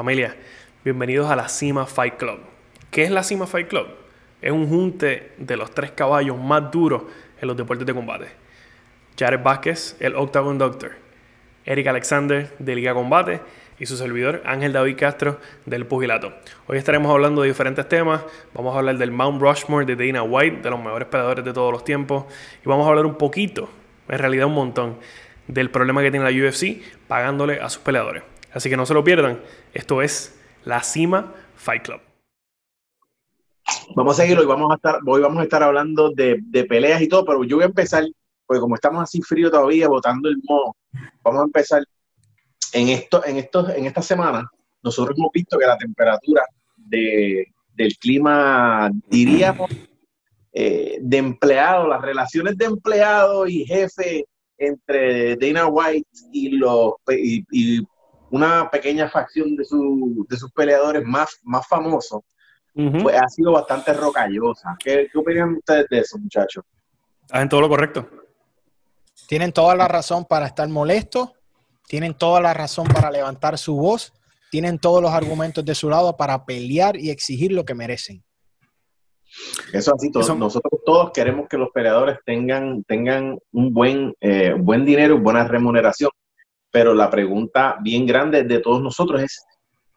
Familia, bienvenidos a la Cima Fight Club. ¿Qué es la Cima Fight Club? Es un junte de los tres caballos más duros en los deportes de combate. Jared Vázquez, el Octagon Doctor. Eric Alexander, de Liga Combate. Y su servidor, Ángel David Castro, del Pugilato. Hoy estaremos hablando de diferentes temas. Vamos a hablar del Mount Rushmore de Dana White, de los mejores peleadores de todos los tiempos. Y vamos a hablar un poquito, en realidad un montón, del problema que tiene la UFC pagándole a sus peleadores. Así que no se lo pierdan. Esto es La Cima Fight Club. Vamos a seguirlo y vamos a estar, hoy vamos a estar hablando de, peleas y todo, pero yo voy a empezar, porque como estamos así frío todavía, botando el moho, vamos a empezar en esto, en estos, en esta semana, nosotros hemos visto que la temperatura de, del clima, diríamos, eh, de empleado, las relaciones de empleado y jefe entre Dana White y los y una pequeña facción de, de sus peleadores más, más famosos, pues ha sido bastante rocallosa. ¿Qué, ¿Qué, opinan ustedes de eso, muchachos? Hacen todo lo correcto. Tienen toda la razón para estar molestos, tienen toda la razón para levantar su voz, tienen todos los argumentos de su lado para pelear y exigir lo que merecen. Eso así, todos, nosotros todos queremos que los peleadores tengan, tengan un buen, eh, buen dinero, buena remuneración pero la pregunta bien grande de todos nosotros es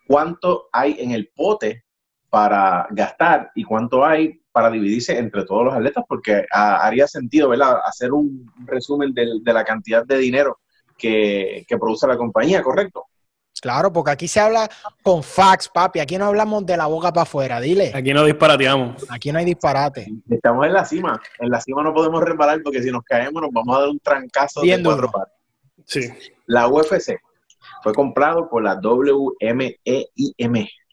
cuánto hay en el pote para gastar y cuánto hay para dividirse entre todos los atletas, porque haría sentido ¿verdad? hacer un resumen de, la cantidad de dinero que, produce la compañía, ¿correcto? Claro, porque aquí se habla con fax, papi. Aquí no hablamos de la boca para afuera, dile. Aquí no disparateamos. Aquí no hay disparate. Estamos en la cima. En la cima no podemos resbalar porque si nos caemos nos vamos a dar un trancazo de cuatro partes. Sí. La UFC fue comprado por la WMEIM,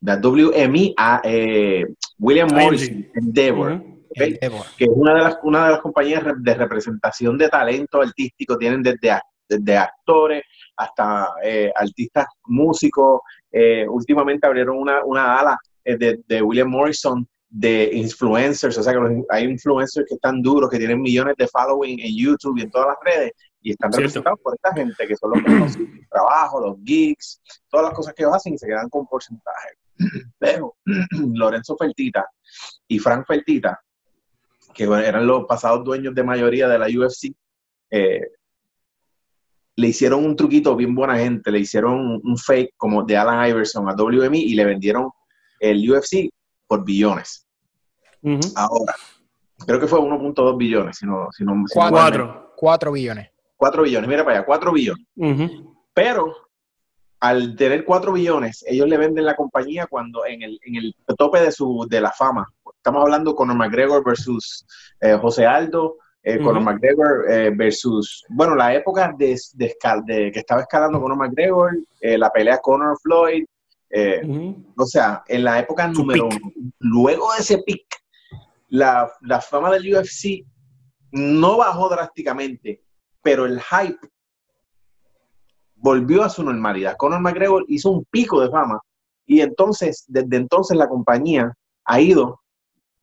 la WMI, eh, William Morris Endeavor, que es una de, las, una de las compañías de representación de talento artístico, tienen desde, desde actores hasta eh, artistas músicos. Eh, últimamente abrieron una, una ala de, de, William Morrison de influencers, o sea que hay influencers que están duros, que tienen millones de following en YouTube y en todas las redes, y están representados por esta gente que son los que consiguen el trabajo, los geeks, todas las cosas que ellos hacen y se quedan con porcentaje. Pero Lorenzo Fertita y Frank Fertita, que eran los pasados dueños de mayoría de la UFC, eh, le hicieron un truquito bien buena gente, le hicieron un fake como de Alan Iverson a WME y le vendieron el UFC por billones. Ahora, creo que fue 1.2 billones, si no, si no, 4 billones. 4 billones, mira para allá, 4 billones. Pero al tener 4 billones, ellos le venden la compañía cuando en el, en el tope de, su, de la fama. Estamos hablando Conor McGregor versus eh, José Aldo, eh, Conor McGregor eh, versus, bueno, la época de, de, que estaba escalando Conor McGregor, eh, la pelea Conor Floyd, o sea, en la época número uno. Luego de ese pick, la, la fama del UFC no bajó drásticamente, pero el hype volvió a su normalidad. Conor McGregor hizo un pico de fama y entonces, desde entonces la compañía ha ido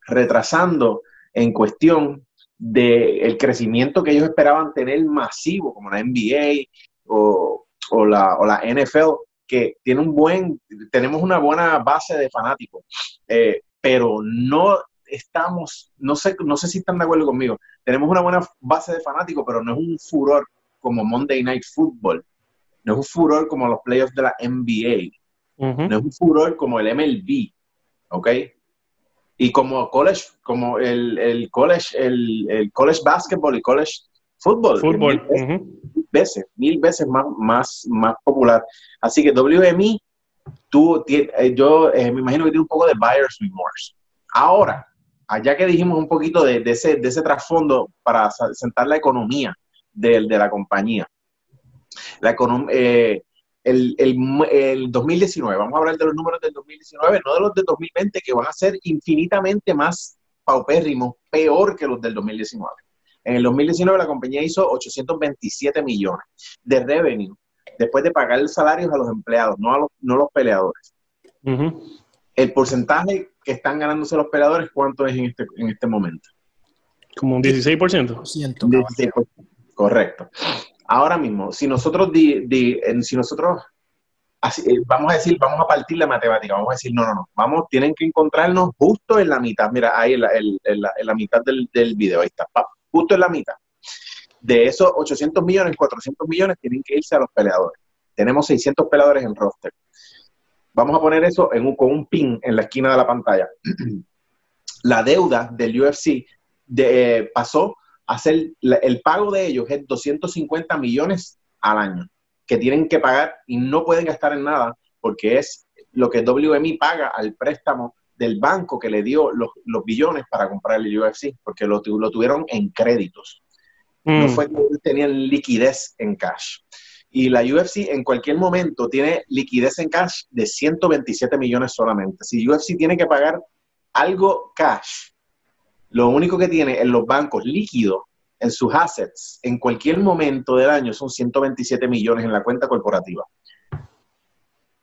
retrasando en cuestión del crecimiento que ellos esperaban tener masivo, como la NBA o, la, o la, NFL, que tiene un buen, tenemos una buena base de fanáticos, eh, pero no estamos, no sé, no sé si están de acuerdo conmigo, tenemos una buena base de fanáticos, pero no es un furor como Monday Night Football, no es un furor como los playoffs de la NBA, no es un furor como el MLB, ¿ok? Y como college, como el, el college, el, el, college basketball y college football. Fútbol. Mil veces, mil veces más, más, más popular. Así que WME, tú, eh, yo eh, me imagino que tiene un poco de buyer's remorse. Ahora, allá que dijimos un poquito de, ese, de ese trasfondo para sentar la economía de, de la compañía. Eh, el, el, 2019, vamos a hablar de los números del 2019, no de los del 2020, que van a ser infinitamente más paupérrimos, peor que los del 2019. En el 2019 la compañía hizo 827 millones de revenue después de pagar salarios a los empleados, no a los, no los peleadores. El porcentaje que están ganándose los peleadores, ¿cuánto es en este, en este momento? Como un 16%. correcto. Ahora mismo, si nosotros, di, si nosotros así, eh, vamos a decir, vamos a partir la matemática, vamos a decir, no, no, no, vamos, tienen que encontrarnos justo en la mitad, mira, ahí en la, en la, mitad del, del, video, ahí está, justo en la mitad. De esos 800 millones, 400 millones tienen que irse a los peleadores. Tenemos 600 peleadores en roster. Vamos a poner eso en un, con un pin en la esquina de la pantalla. la deuda del UFC de, eh, pasó a ser, el pago de ellos es 250 millones al año que tienen que pagar y no pueden gastar en nada porque es lo que WMI paga al préstamo del banco que le dio los, billones para comprar el UFC, porque lo, lo tuvieron en créditos. No mm. fue que tenían liquidez en cash. Y la UFC en cualquier momento tiene liquidez en cash de 127 millones solamente. Si UFC tiene que pagar algo cash, lo único que tiene en los bancos líquidos en sus assets en cualquier momento del año son 127 millones en la cuenta corporativa.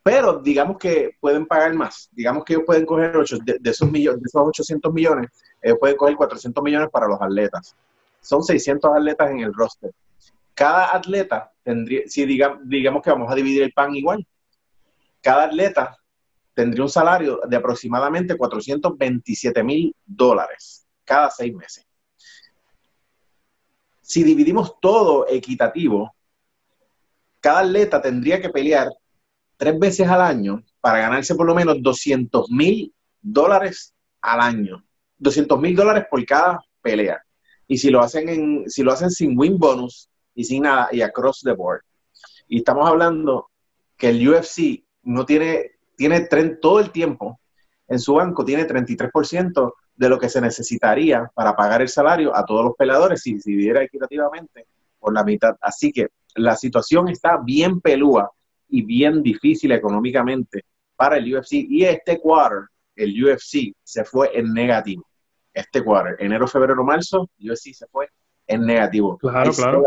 Pero digamos que pueden pagar más. Digamos que ellos pueden coger de, esos millones, de esos 800 millones, ellos pueden coger 400 millones para los atletas. Son 600 atletas en el roster. Cada atleta tendría, si digamos que vamos a dividir el pan igual, cada atleta tendría un salario de aproximadamente 427 mil dólares cada seis meses. Si dividimos todo equitativo, cada atleta tendría que pelear tres veces al año para ganarse por lo menos 200 mil dólares al año. 200 mil dólares por cada pelea. Y si lo hacen en, si lo hacen sin win bonus y sin nada, y across the board. Y estamos hablando que el UFC no tiene, tiene todo el tiempo en su banco, tiene 33% de lo que se necesitaría para pagar el salario a todos los peleadores si se dividiera equitativamente por la mitad. Así que la situación está bien pelúa y bien difícil económicamente para el UFC. Y este quarter, el UFC se fue en negativo. Este quarter, enero, febrero, marzo, UFC se fue en negativo. Claro, claro.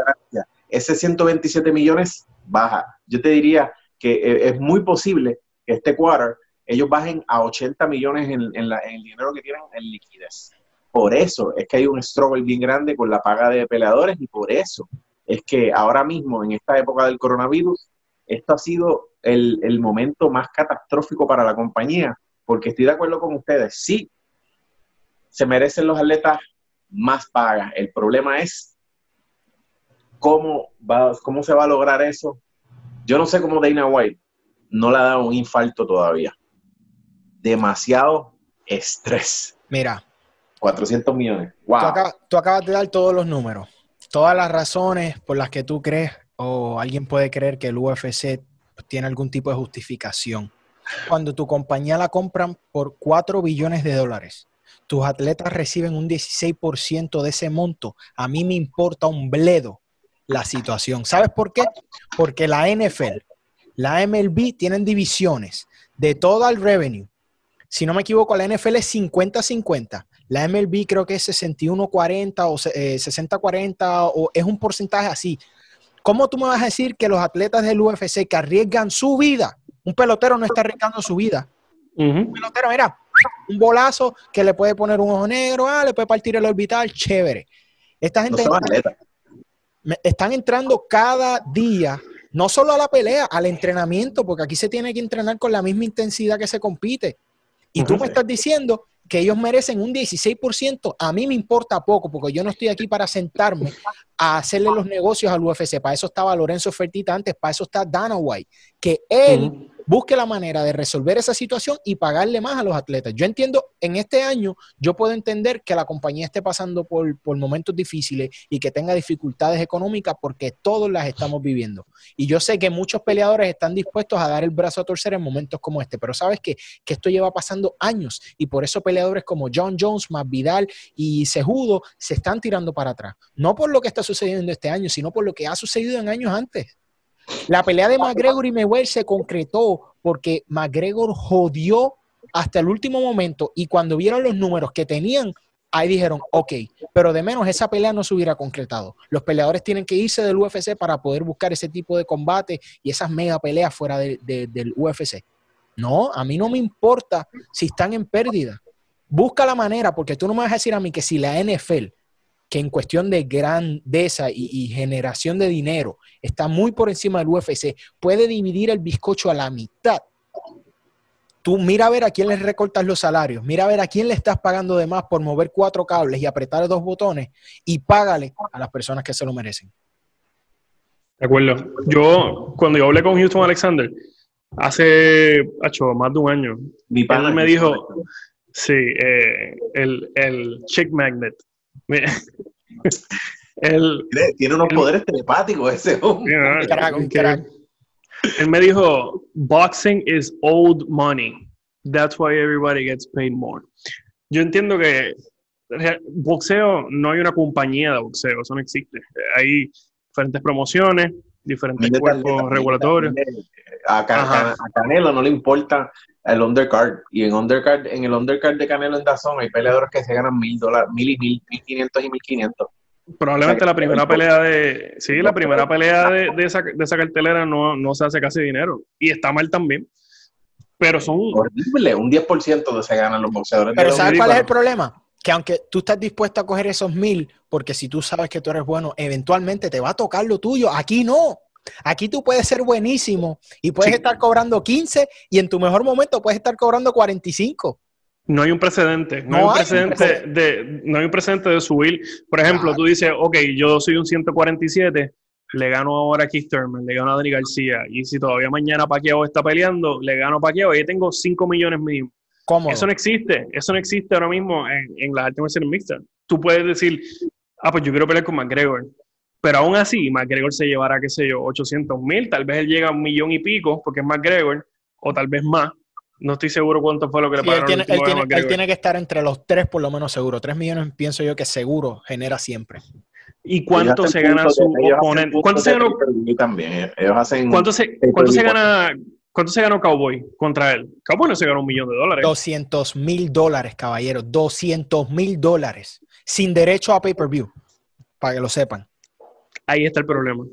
Ese 127 millones baja. Yo te diría que eh, es muy posible que este quarter ellos bajen a 80 millones en, el dinero que tienen en liquidez. Por eso es que hay un struggle bien grande con la paga de peleadores y por eso es que ahora mismo, en esta época del coronavirus, esto ha sido el, el momento más catastrófico para la compañía, porque estoy de acuerdo con ustedes, sí, se merecen los atletas más pagas. El problema es cómo, va, cómo se va a lograr eso. Yo no sé cómo Dana White no le ha dado un infarto todavía demasiado estrés. Mira. 400 millones. Wow. Tú acabas, de dar todos los números, todas las razones por las que tú crees o alguien puede creer que el UFC tiene algún tipo de justificación. Cuando tu compañía la compran por 4 billones de dólares, tus atletas reciben un 16% de ese monto, a mí me importa un bledo la situación. ¿Sabes por qué? Porque la NFL, la MLB tienen divisiones de todo el revenue si no me equivoco, la NFL es 50-50. La MLB creo que es 61-40 o 60-40 eh, o es un porcentaje así. ¿Cómo tú me vas a decir que los atletas del UFC que arriesgan su vida, un pelotero no está arriesgando su vida? Un pelotero, mira, un bolazo que le puede poner un ojo negro, ah, le puede partir el orbital, chévere. Esta gente están entrando cada día, no solo a la pelea, al entrenamiento, porque aquí se tiene que entrenar con la misma intensidad que se compite. Y tú me estás diciendo que ellos merecen un 16%, a mí me importa poco, porque yo no estoy aquí para sentarme a hacerle los negocios al UFC. Para eso estaba Lorenzo Fertita antes, para eso está Dana White, que él busque la manera de resolver esa situación y pagarle más a los atletas. Yo entiendo, en este año, yo puedo entender que la compañía esté pasando por, momentos difíciles y que tenga dificultades económicas porque todos las estamos viviendo. Y yo sé que muchos peleadores están dispuestos a dar el brazo a torcer en momentos como este, pero sabes que, esto lleva pasando años y por eso peleadores como John Jones, Vidal y Sejudo se están tirando para atrás. No por lo que está sucediendo este año, sino por lo que ha sucedido en años antes. La pelea de McGregor y Mayweather se concretó porque McGregor jodió hasta el último momento y cuando vieron los números que tenían, ahí dijeron, ok, pero de menos esa pelea no se hubiera concretado. Los peleadores tienen que irse del UFC para poder buscar ese tipo de combate y esas mega peleas fuera del UFC. No, a mí no me importa si están en pérdida. Busca la manera, porque tú no me vas a decir a mí que si la NFL que en cuestión de grandeza y, generación de dinero está muy por encima del UFC, puede dividir el bizcocho a la mitad. Tú mira a ver a quién le recortas los salarios, mira a ver a quién le estás pagando de más por mover cuatro cables y apretar dos botones y págale a las personas que se lo merecen. De acuerdo. Yo, cuando yo hablé con Houston Alexander, hace hecho, más de un año, mi padre me dijo, sí, eh, el, el chick magnet. Tiene unos poderes telepáticos ese hombre. Él me dijo, boxing is old money. That's why everybody gets paid more. Yo entiendo que boxeo no hay una compañía de boxeo, eso no existe. Hay diferentes promociones, diferentes cuerpos regulatorios. A, Canelo no le importa el undercard. Y en undercard, en el undercard de Canelo en Dazón hay peleadores que se ganan mil dólares, mil y mil, mil quinientos y mil quinientos. Probablemente la primera pelea de. Sí, la primera pelea de, de, esa, de esa cartelera no, no se hace casi dinero. Y está mal también. Pero son. Horrible, un 10% de se ganan los boxeadores. Pero ¿sabes cuál es el problema? Que aunque tú estás dispuesto a coger esos mil, porque si tú sabes que tú eres bueno, eventualmente te va a tocar lo tuyo. Aquí no. Aquí tú puedes ser buenísimo y puedes estar cobrando 15 y en tu mejor momento puedes estar cobrando 45. No hay un precedente, no, hay, un precedente, de, no hay un precedente de subir. Por ejemplo, tú dices, ok, yo soy un 147, le gano ahora a Keith Thurman, le gano a Dani García, y si todavía mañana Paquiao está peleando, le gano a Paquiao y tengo 5 millones mínimo. ¿Cómo? Eso no existe, eso no existe ahora mismo en, en las artes marciales mixtas. Tú puedes decir, ah, pues yo quiero pelear con McGregor, pero aún así, McGregor se llevará, qué sé yo, 800 mil, tal vez él llega a un millón y pico, porque es McGregor, o tal vez más. No estoy seguro cuánto fue lo que le pagaron. Él tiene, él, tiene, que estar entre los tres, por lo menos seguro. Tres millones pienso yo que seguro genera siempre. ¿Y cuánto se gana su oponente? ¿Cuánto se ganó? También. Ellos hacen ¿Cuánto se, cuánto se gana? ¿Cuánto se ganó Cowboy contra él? Cowboy no se ganó un millón de dólares. 200 mil dólares, caballero. 200 mil dólares. Sin derecho a pay-per-view. Para que lo sepan. Ahí está el problema.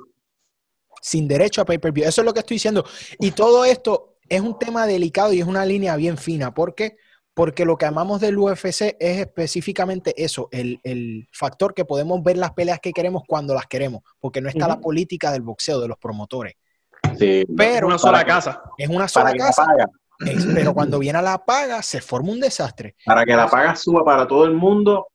Sin derecho a pay-per-view. Eso es lo que estoy diciendo. Y todo esto es un tema delicado y es una línea bien fina. ¿Por qué? Porque lo que amamos del UFC es específicamente eso, el, factor que podemos ver las peleas que queremos cuando las queremos, porque no está la política del boxeo, de los promotores. Sí, pero es una sola casa. Es una sola casa. pero cuando viene a la paga, se forma un desastre. Para que la paga suba para todo el mundo,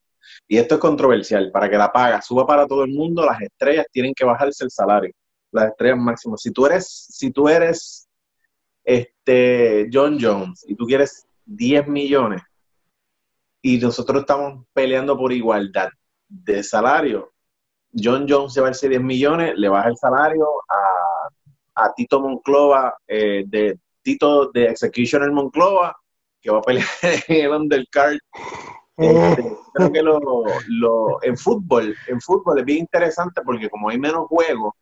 y esto es controversial, para que la paga suba para todo el mundo, las estrellas tienen que bajarse el salario, las estrellas máximas. Si tú eres, si tú eres este John Jones y tú quieres 10 millones y nosotros estamos peleando por igualdad de salario, John Jones se va a 10 millones, le baja el salario a, a Tito Monclova, eh, de Tito de Executioner Monclova, que va a pelear en el undercard este, creo que lo, en fútbol, en fútbol es bien interesante porque como hay menos juegos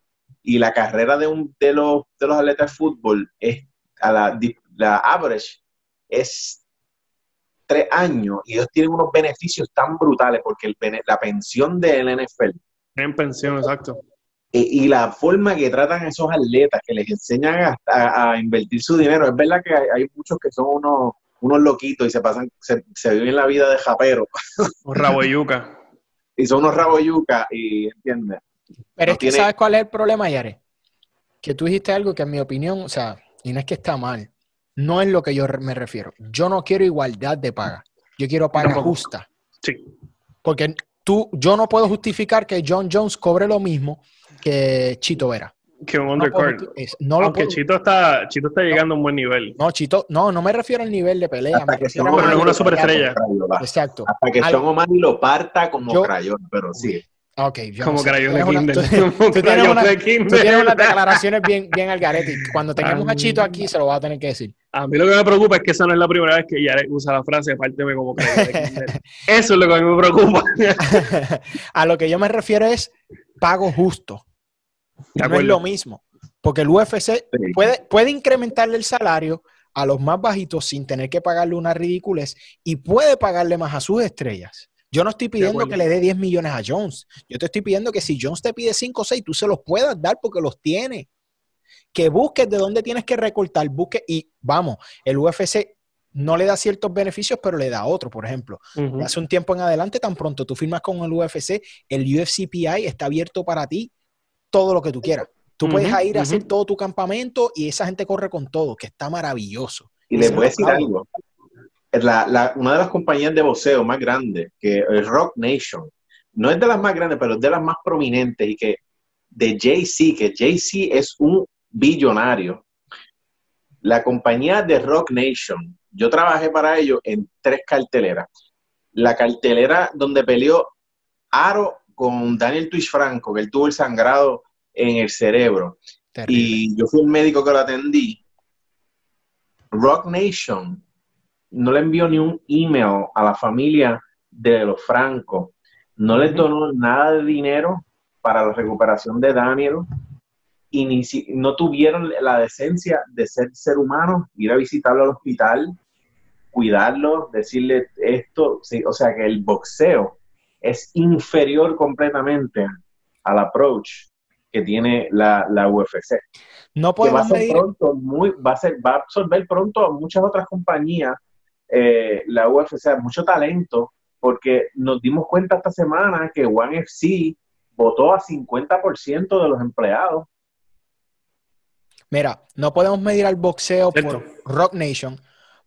y la carrera de, un, de, los, de los atletas de fútbol es a la, la average es tres años y ellos tienen unos beneficios tan brutales porque el, la pensión del NFL. En pensión, exacto. Y, la forma que tratan a esos atletas, que les enseñan a, a, invertir su dinero, es verdad que hay muchos que son unos unos loquitos y se pasan, se, viven la vida de japero. Un rabo yuca. y son unos rabo yuca y, ¿entiendes? Pero es que, ¿sabes cuál es el problema, Yare? Que tú dijiste algo que en mi opinión, o sea, y no es que está mal, no es lo que yo me refiero. Yo no quiero igualdad de paga. Yo quiero paga justa. Sí. Porque tú, yo no puedo justificar que John Jones cobre lo mismo que Chito Vera que un undercard. No, Aunque Chito está, Chito está llegando a un buen nivel. No, Chito, no, no me refiero al nivel de pelea. Que pero no es una superestrella. Exacto. Hasta que Sean O'Malley lo parta como crayón, pero sí. Okay, como crayón de Kindle. Tú, tienes, una, tienes unas declaraciones bien, bien al garete. Cuando tengamos a Chito aquí, se lo va a tener que decir. A mí lo que me preocupa es que esa no es la primera vez que ya usa la frase, párteme como crayón. Eso es lo que a mí me preocupa. a lo que yo me refiero es pago justo no es lo mismo. Porque el UFC puede, puede incrementarle el salario a los más bajitos sin tener que pagarle una ridiculez y puede pagarle más a sus estrellas. Yo no estoy pidiendo que le dé 10 millones a Jones. Yo te estoy pidiendo que si Jones te pide 5 o 6, tú se los puedas dar porque los tiene. Que busques de dónde tienes que recortar, busque y vamos, el UFC no le da ciertos beneficios, pero le da otro, por ejemplo. Hace un tiempo en adelante, tan pronto tú firmas con el UFC, el UFCPI está abierto para ti todo lo que tú quieras. Tú puedes ir a hacer todo tu campamento y esa gente corre con todo, que está maravilloso. Y les voy a decir algo. una de las compañías de boxeo más grandes, que es Rock Nation, no es de las más grandes, pero es de las más prominentes y que de JC, que JC es un billonario. La compañía de Rock Nation, yo trabajé para ellos en tres carteleras. La cartelera donde peleó Aro con Daniel Twitch Franco, que él tuvo el sangrado en el cerebro. Y yo fui el médico que lo atendí. Rock Nation no le envió ni un email a la familia de los Franco. No les donó nada de dinero para la recuperación de Daniel y ni no tuvieron la decencia de ser ser humano, ir a visitarlo al hospital, cuidarlo, decirle esto, o sea que el boxeo es inferior completamente al approach que tiene la, UFC. No podemos va a pronto muy, va a ser, va a absorber pronto a muchas otras compañías eh, la UFC, mucho talento, porque nos dimos cuenta esta semana que One FC votó a 50% de los empleados. Mira, no podemos medir al boxeo por Rock Nation,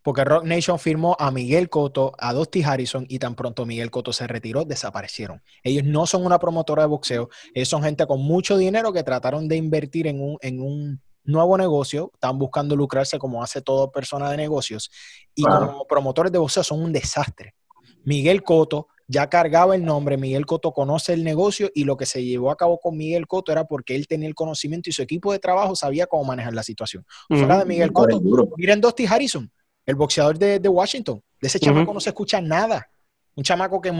porque Rock Nation firmó a Miguel Cotto, a Dusty Harrison, y tan pronto Miguel Cotto se retiró, desaparecieron. Ellos no son una promotora de boxeo, ellos son gente con mucho dinero que trataron de invertir en un, en un nuevo negocio, están buscando lucrarse como hace toda persona de negocios, y como promotores de boxeo son un desastre. Miguel Cotto ya cargaba el nombre, Miguel Coto conoce el negocio y lo que se llevó a cabo con Miguel Coto era porque él tenía el conocimiento y su equipo de trabajo sabía cómo manejar la situación. Fuera de Miguel Coto, miren Dusty Harrison, el boxeador de, Washington. De ese chamaco no se escucha nada. Un chamaco que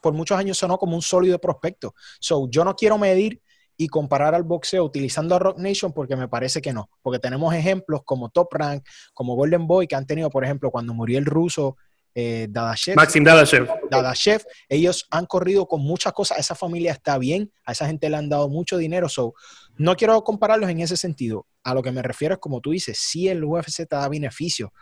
por muchos años sonó como un sólido prospecto. So, yo no quiero medir y comparar al boxeo utilizando a Rock Nation porque me parece que no. Porque tenemos ejemplos como Top Rank, como Golden Boy, que han tenido, por ejemplo, cuando murió el ruso eh, Dadashev. Maxim Dadashev. Dadashev. Ellos han corrido con muchas cosas. Esa familia está bien. A esa gente le han dado mucho dinero. So, no quiero compararlos en ese sentido. A lo que me refiero es, como tú dices, sí el UFC te da beneficio,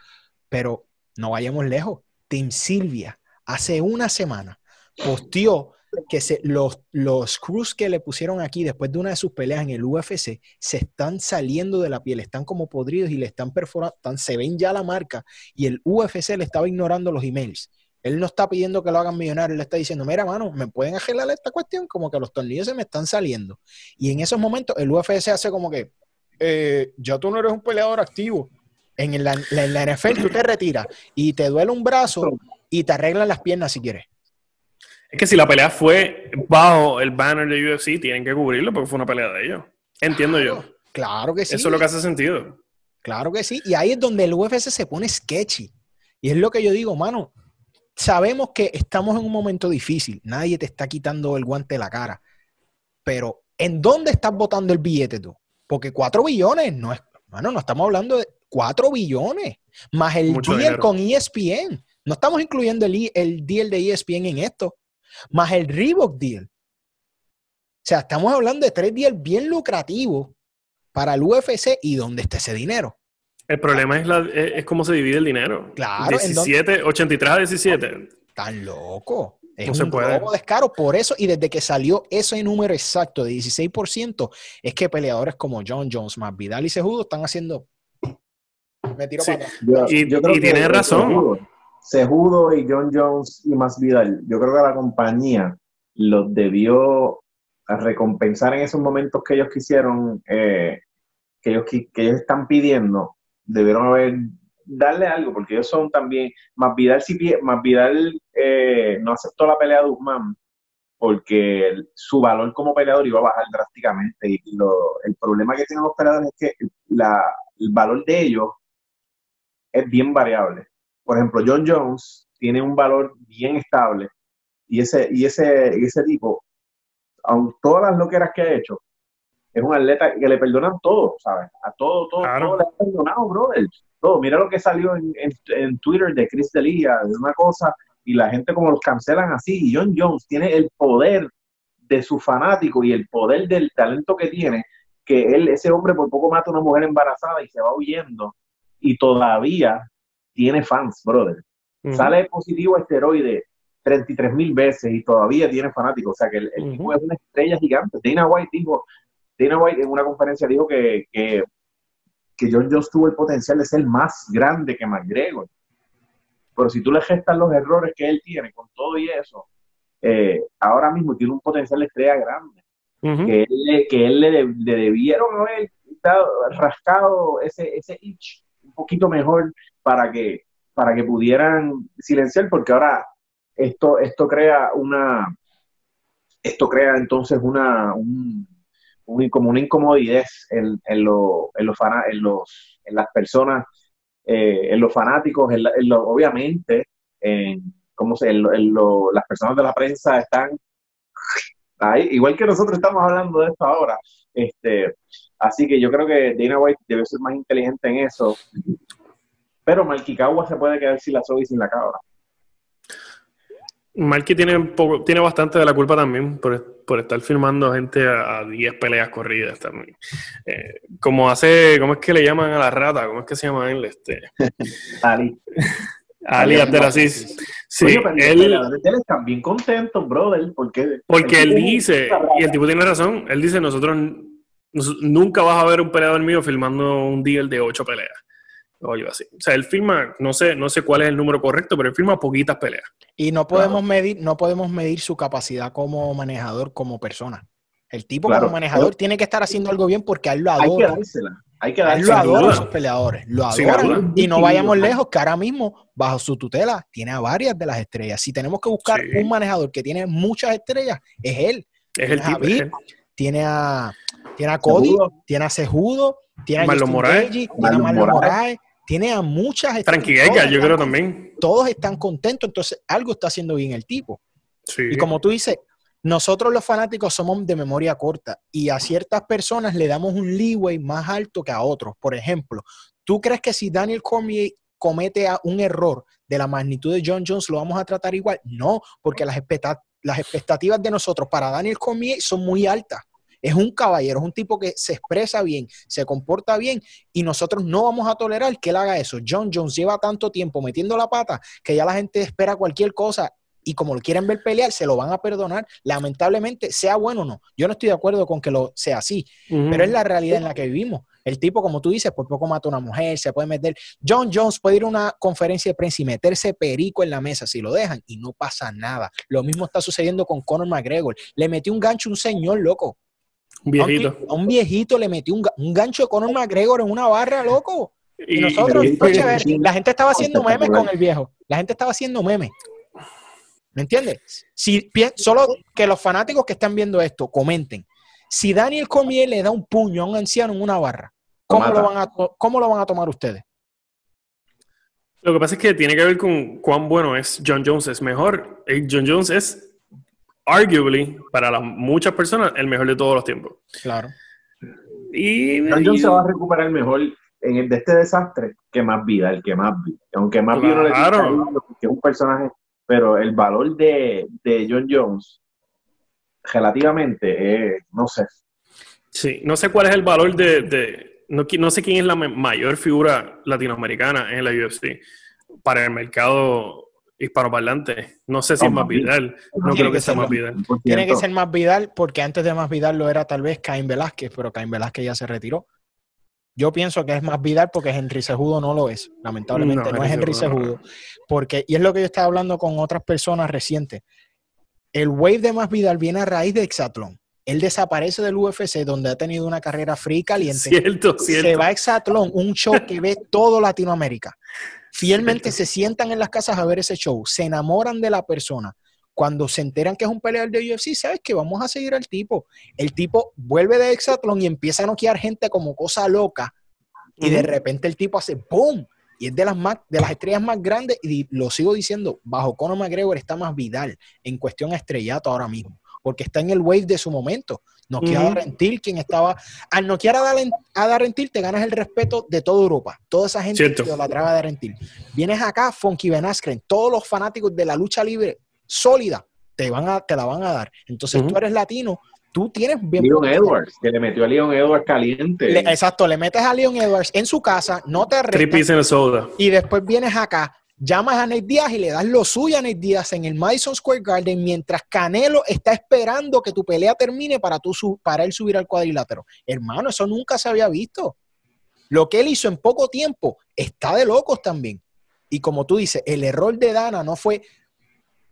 pero no vayamos lejos. Tim Silvia hace una semana posteó que se, los, los crews que le pusieron aquí después de una de sus peleas en el UFC se están saliendo de la piel, están como podridos y le están perforando, se ven ya la marca y el UFC le estaba ignorando los emails. Él no está pidiendo que lo hagan millonario, él le está diciendo, mira, mano, ¿me pueden arreglar esta cuestión? Como que los tornillos se me están saliendo. Y en esos momentos el UFC hace como que, eh, ya tú no eres un peleador activo. En la, en la NFL tú te retiras y te duele un brazo y te arreglan las piernas si quieres. Es que si la pelea fue bajo el banner de UFC, tienen que cubrirlo porque fue una pelea de ellos. Entiendo yo. Claro que sí. Eso es lo que hace sentido. Claro que sí. Y ahí es donde el UFC se pone sketchy. Y es lo que yo digo, mano. Sabemos que estamos en un momento difícil. Nadie te está quitando el guante de la cara. Pero, ¿en dónde estás botando el billete tú? Porque 4 billones no es. Mano, no estamos hablando de 4 billones. Más el deal con ESPN. No estamos incluyendo el, el deal de ESPN en esto más el Reebok deal. O sea, estamos hablando de tres deals bien lucrativos para el UFC y dónde está ese dinero. El problema es, la, es, cómo se divide el dinero. Claro. 17, 83 a 17. Tan loco. Es un se puede. descaro. Por eso, y desde que salió ese número exacto de 16%, es que peleadores como John Jones, más Vidal y Sejudo están haciendo. Me tiro para y, y tiene razón. Sejudo y John Jones y más Vidal, yo creo que la compañía los debió recompensar en esos momentos que ellos quisieron, eh, que, ellos, que ellos están pidiendo, debieron haber darle algo, porque ellos son también, más Vidal, más Vidal eh, no aceptó la pelea de Guzmán porque su valor como peleador iba a bajar drásticamente y el problema que tienen los peleadores es que el valor de ellos es bien variable. Por ejemplo, John Jones tiene un valor bien estable y ese, y ese, ese tipo, aun todas las loqueras que ha hecho, es un atleta que le perdonan todo, ¿sabes? A todo, todo, todo le ha perdonado, brother. Todo. Mira lo que salió en, en, Twitter de Chris Delia, de una cosa, y la gente como los cancelan así. Y John Jones tiene el poder de su fanático y el poder del talento que tiene, que él, ese hombre por poco mata a una mujer embarazada y se va huyendo. Y todavía tiene fans, brother. Sale positivo esteroide 33 mil veces y todavía tiene fanáticos. O sea que el, tipo es una estrella gigante. Dana White dijo, Dana White en una conferencia dijo que, que, que John Jones tuvo el potencial de ser más grande que McGregor. Pero si tú le gestas los errores que él tiene con todo y eso, eh, ahora mismo tiene un potencial de estrella grande. Que él, que él le, debieron haber rascado ese, ese itch un poquito mejor para que, para que pudieran silenciar, porque ahora esto, esto crea una, esto crea entonces una, un, como una incomodidad en, en, lo, en, los, en, los, en las personas, eh, en los fanáticos, en, obviamente, en, ¿cómo se, las personas de la prensa están ahí, igual que nosotros estamos hablando de esto ahora. Este, así que yo creo que Dana White debe ser más inteligente en eso. Pero Malkikawa se puede quedar sin la soga y sin la cabra. Marky tiene, tiene bastante de la culpa también por, por estar filmando gente a 10 peleas corridas también. Eh, como hace, ¿cómo es que le llaman a la rata? ¿Cómo es que se llama él? Este? Ali. Ali Abdelaziz. Sí, Oye, él, él están bien contentos, brother, porque... Porque él dice, y el tipo tiene razón, él dice, nosotros nunca vas a ver un peleador mío filmando un deal de 8 peleas. Oye, así. O sea, él firma, no sé, no sé cuál es el número correcto, pero él firma poquitas peleas. Y no podemos medir, no podemos medir su capacidad como manejador, como persona. El tipo como manejador tiene que estar haciendo algo bien porque a él lo adora. Hay que dársela. Hay que dársela. Él lo adora a sus peleadores. Lo adora. Y no vayamos lejos, que ahora mismo, bajo su tutela, tiene a varias de las estrellas. Si tenemos que buscar un manejador que tiene muchas estrellas, es él. Es el tipo. Tiene a, tiene a Cody, tiene a Cejudo, tiene a Marlon Moraes, tiene a Marlon Moraes tiene a muchas Tranquila, yo creo también. Todos están contentos, entonces algo está haciendo bien el tipo. Y como tú dices, nosotros los fanáticos somos de memoria corta y a ciertas personas le damos un leeway más alto que a otros. Por ejemplo, ¿tú crees que si Daniel Cormier comete un error de la magnitud de John Jones, lo vamos a tratar igual? No, porque las, las expectativas de nosotros para Daniel Cormier son muy altas. Es un caballero, es un tipo que se expresa bien, se comporta bien y nosotros no vamos a tolerar que él haga eso. John Jones lleva tanto tiempo metiendo la pata que ya la gente espera cualquier cosa y como lo quieren ver pelear, se lo van a perdonar. Lamentablemente, sea bueno o no. Yo no estoy de acuerdo con que lo sea así, pero es la realidad en la que vivimos. El tipo, como tú dices, por poco mata a una mujer, se puede meter. John Jones puede ir a una conferencia de prensa y meterse perico en la mesa si lo dejan y no pasa nada. Lo mismo está sucediendo con Conor McGregor. Le metió un gancho a un señor loco. Un viejito. A un, viejito le metió un, un gancho de Conor McGregor en una barra, loco. Y, nosotros, la gente estaba haciendo memes con el viejo. La gente estaba haciendo memes. ¿Me entiendes? Si, solo que los fanáticos que están viendo esto comenten. Si Daniel Cormier le da un puño a un anciano en una barra, ¿cómo, lo van, a, ¿cómo lo van a tomar ustedes? Lo que pasa es que tiene que ver con cuán bueno es John Jones. Es mejor. Eh, John Jones es arguably, para muchas personas, el mejor de todos los tiempos. Claro. Y, John se va a recuperar mejor en el de este desastre que más vida, el que más vida. Aunque más vida no le que es un personaje, pero el valor de, John Jones relativamente, eh, no sé. Sí, no sé cuál es el valor de, no, no, sé quién es la mayor figura latinoamericana en la UFC para el mercado hispanoparlante. No sé si es más Vidal. No creo que, sea más Vidal. Tiene que ser más Vidal porque antes de más Vidal lo era tal vez Caín Velázquez, pero Caín Velázquez ya se retiró. Yo pienso que es más Vidal porque Henry Sejudo no lo es. Lamentablemente no, es Henry Sejudo. Porque, y es lo que yo estaba hablando con otras personas recientes. El wave de más Vidal viene a raíz de Exatlón. Él desaparece del UFC donde ha tenido una carrera fría y caliente. Cierto, cierto. Se va a Exatlón, un show que ve todo Latinoamérica fielmente se sientan en las casas a ver ese show, se enamoran de la persona. Cuando se enteran que es un peleador de UFC, ¿sabes que Vamos a seguir al tipo. El tipo vuelve de Exatlón y empieza a noquear gente como cosa loca. Y de repente el tipo hace ¡boom! Y es de las, más, de las estrellas más grandes. Y lo sigo diciendo, bajo Conor McGregor está más Vidal en cuestión a estrellato ahora mismo. Porque está en el wave de su momento. No quiere a Darrentil, quien estaba. Al no quiera a Darrentil, te ganas el respeto de toda Europa. Toda esa gente que la traga a Darrentil. Vienes acá, Funky Ben todos los fanáticos de la lucha libre sólida te, van a, te la van a dar. Entonces tú eres latino, tú tienes bien. Leon Edwards, que le metió a Leon Edwards caliente. exacto, le metes a Leon Edwards en su casa, no te arrestas. soda. Y después vienes acá, llamas a Nate Díaz y le das lo suyo a Nate Díaz en el Madison Square Garden mientras Canelo está esperando que tu pelea termine para, para él subir al cuadrilátero. Hermano, eso nunca se había visto. Lo que él hizo en poco tiempo está de locos también. Y como tú dices, el error de Dana no fue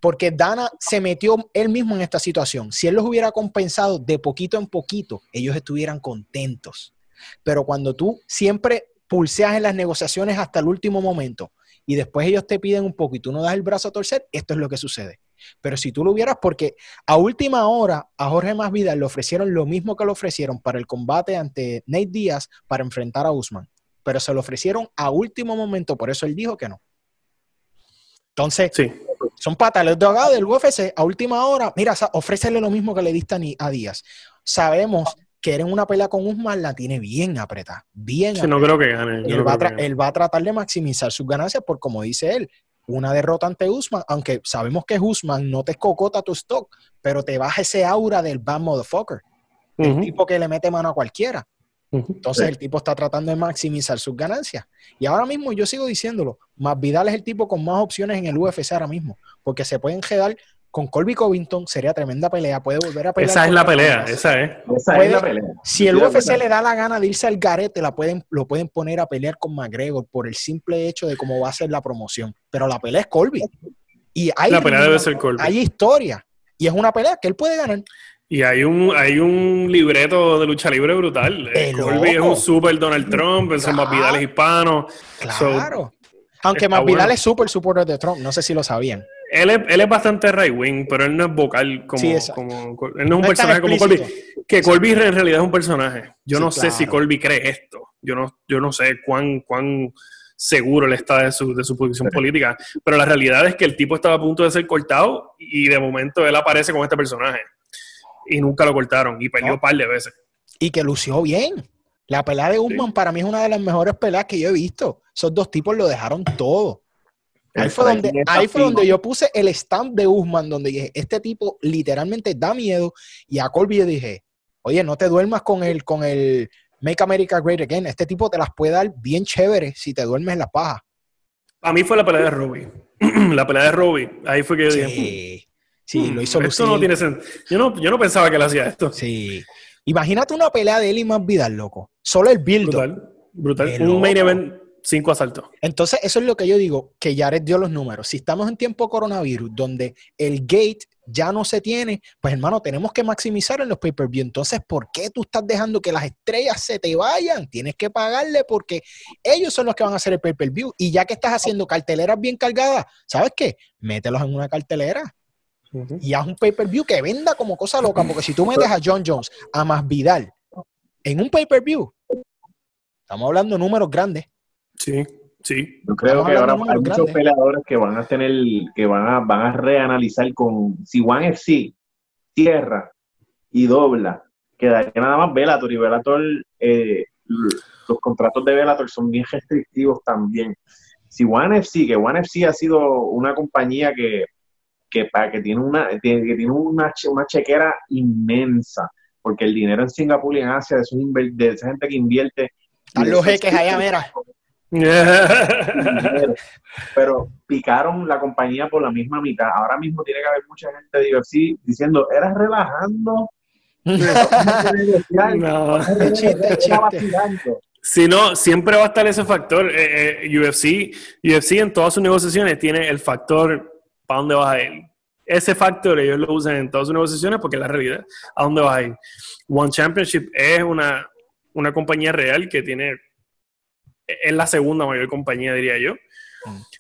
porque Dana se metió él mismo en esta situación. Si él los hubiera compensado de poquito en poquito, ellos estuvieran contentos. Pero cuando tú siempre pulseas en las negociaciones hasta el último momento y después ellos te piden un poco y tú no das el brazo a torcer, esto es lo que sucede. Pero si tú lo hubieras, porque a última hora a Jorge Masvidal le ofrecieron lo mismo que le ofrecieron para el combate ante Nate Díaz para enfrentar a Usman, pero se lo ofrecieron a último momento, por eso él dijo que no. Entonces, sí. son patales de abogado del UFC a última hora. Mira, ofrécele lo mismo que le diste a Díaz. Sabemos que en una pelea con Usman la tiene bien apretada, bien sí, no creo que gane. Él, va él, va a tratar de maximizar sus ganancias por, como dice él, una derrota ante Usman, aunque sabemos que Usman no te cocota tu stock, pero te baja ese aura del bad motherfucker. El tipo que le mete mano a cualquiera. Entonces el tipo está tratando de maximizar sus ganancias. Y ahora mismo yo sigo diciéndolo, más Vidal es el tipo con más opciones en el UFC ahora mismo, porque se pueden quedar con Colby Covington, sería tremenda pelea, puede volver a pelear. Esa es la pelea, esa es. Esa es la pelea. Si el UFC le da la gana de irse al garete, la pueden, lo pueden poner a pelear con McGregor por el simple hecho de cómo va a ser la promoción. Pero la pelea es Colby. Y hay, la pelea debe ser Colby. Hay historia. Y es una pelea que él puede ganar. Y hay un, hay un libreto de lucha libre brutal. Eh, Colby es un super Donald Trump, son más Vidal hispanos. Claro. Aunque más Vidal es super supporter de Trump, no sé si lo sabían. Él es, él es bastante right wing, pero él no es vocal como, como él no es un personaje como Colby. Que Colby en realidad es un personaje. Yo no sé si Colby cree esto. Yo no, yo no sé cuán, cuán seguro él está de su, de su posición política. Pero la realidad es que el tipo estaba a punto de ser cortado y de momento él aparece con este personaje y nunca lo cortaron y perdió un par de veces. Y que lució bien. La pelea de Usman para mí es una de las mejores peleas que yo he visto. Esos dos tipos lo dejaron todo. Ahí fue, donde, ahí fue donde yo puse el stamp de Usman, donde dije, este tipo literalmente da miedo. Y a Colby yo dije, oye, no te duermas con el, con el Make America Great Again. Este tipo te las puede dar bien chévere si te duermes en la paja. A mí fue la pelea de Robbie. la pelea de Robbie. Ahí fue que yo dije, Sí, lo hizo Esto no tiene sentido. Yo no, yo no pensaba que él hacía esto. Sí. Imagínate una pelea de él y más Vidal, loco. Solo el build. Brutal. Brutal. Un main event, cinco asaltos. Entonces, eso es lo que yo digo, que Jared dio los números. Si estamos en tiempo coronavirus, donde el gate ya no se tiene, pues hermano, tenemos que maximizar en los pay-per-view. Entonces, ¿por qué tú estás dejando que las estrellas se te vayan? Tienes que pagarle porque ellos son los que van a hacer el pay-per-view. Y ya que estás haciendo carteleras bien cargadas, ¿sabes qué? Mételos en una cartelera y haz un pay-per-view que venda como cosa loca, porque si tú metes a John Jones, a más Vidal, en un pay-per-view, estamos hablando de números grandes. Sí, sí. Yo creo que ahora hay muchos peleadores que van a tener, que van a, van a reanalizar con si One FC cierra y dobla, quedaría nada más Velator y Velator, eh, los contratos de Velator son bien restrictivos también. Si One FC, que One FC ha sido una compañía que que, para, que tiene, una, que tiene una, una chequera inmensa, porque el dinero en Singapur y en Asia de, de esa gente que invierte. Están los jeques allá, mira. Pero picaron la compañía por la misma mitad. Ahora mismo tiene que haber mucha gente de UFC diciendo, eras relajando. no. Si no, siempre va a estar ese factor. Eh, eh, UFC, UFC en todas sus negociaciones tiene el factor ¿para dónde vas a ir? Ese factor ellos lo usan en todas sus negociaciones porque es la realidad. ¿A dónde vas a ir? One Championship es una, una compañía real que tiene, es la segunda mayor compañía, diría yo.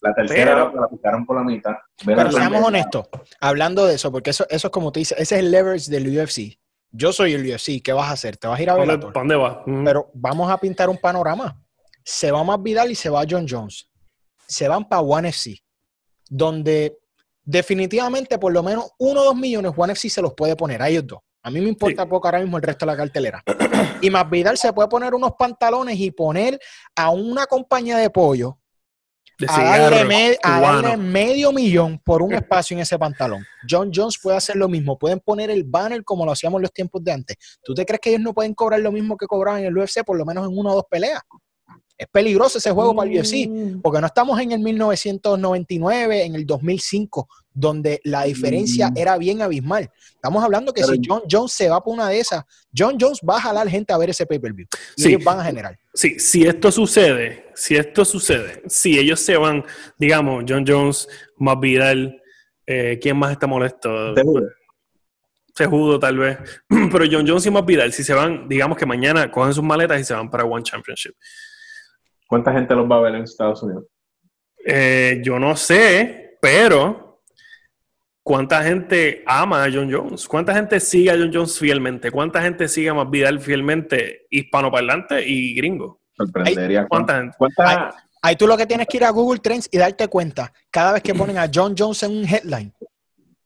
La tercera la picaron por la mitad. Pero seamos honestos, hablando de eso, porque eso, eso es como te dice, ese es el leverage del UFC. Yo soy el UFC, ¿qué vas a hacer? ¿Te vas a ir a ¿Para dónde vas? Pero vamos a pintar un panorama. Se va más Vidal y se va John Jones. Se van para One FC, donde definitivamente por lo menos uno o dos millones One FC se los puede poner a ellos dos. A mí me importa poco ahora mismo el resto de la cartelera. Y más Vidal se puede poner unos pantalones y poner a una compañía de pollo a, darle medio millón por un espacio en ese pantalón. John Jones puede hacer lo mismo. Pueden poner el banner como lo hacíamos en los tiempos de antes. ¿Tú te crees que ellos no pueden cobrar lo mismo que cobraban en el UFC, por lo menos en una o dos peleas? Es peligroso ese juego para el UFC, mm. porque no estamos en el 1999, en el 2005, donde la diferencia mm. era bien abismal. Estamos hablando que si John Jones se va por una de esas, John Jones va a jalar gente a ver ese pay-per-view. Y ellos van a generar. Sí, si esto sucede, si esto sucede, si ellos se van, digamos, John Jones, más Vidal, eh, ¿quién más está molesto? Se judo tal vez. Pero John Jones y más Vidal, si se van, digamos que mañana cogen sus maletas y se van para One Championship. ¿Cuánta gente los va a ver en Estados Unidos? Eh, yo no sé, pero ¿cuánta gente ama a John Jones? ¿Cuánta gente sigue a John Jones fielmente? ¿Cuánta gente sigue a Más Vidal fielmente hispanoparlante y gringo? Sorprendería. ¿Cuánta gente? Ahí, tú lo que tienes que ir a Google Trends y darte cuenta, cada vez que ponen a John Jones en un headline,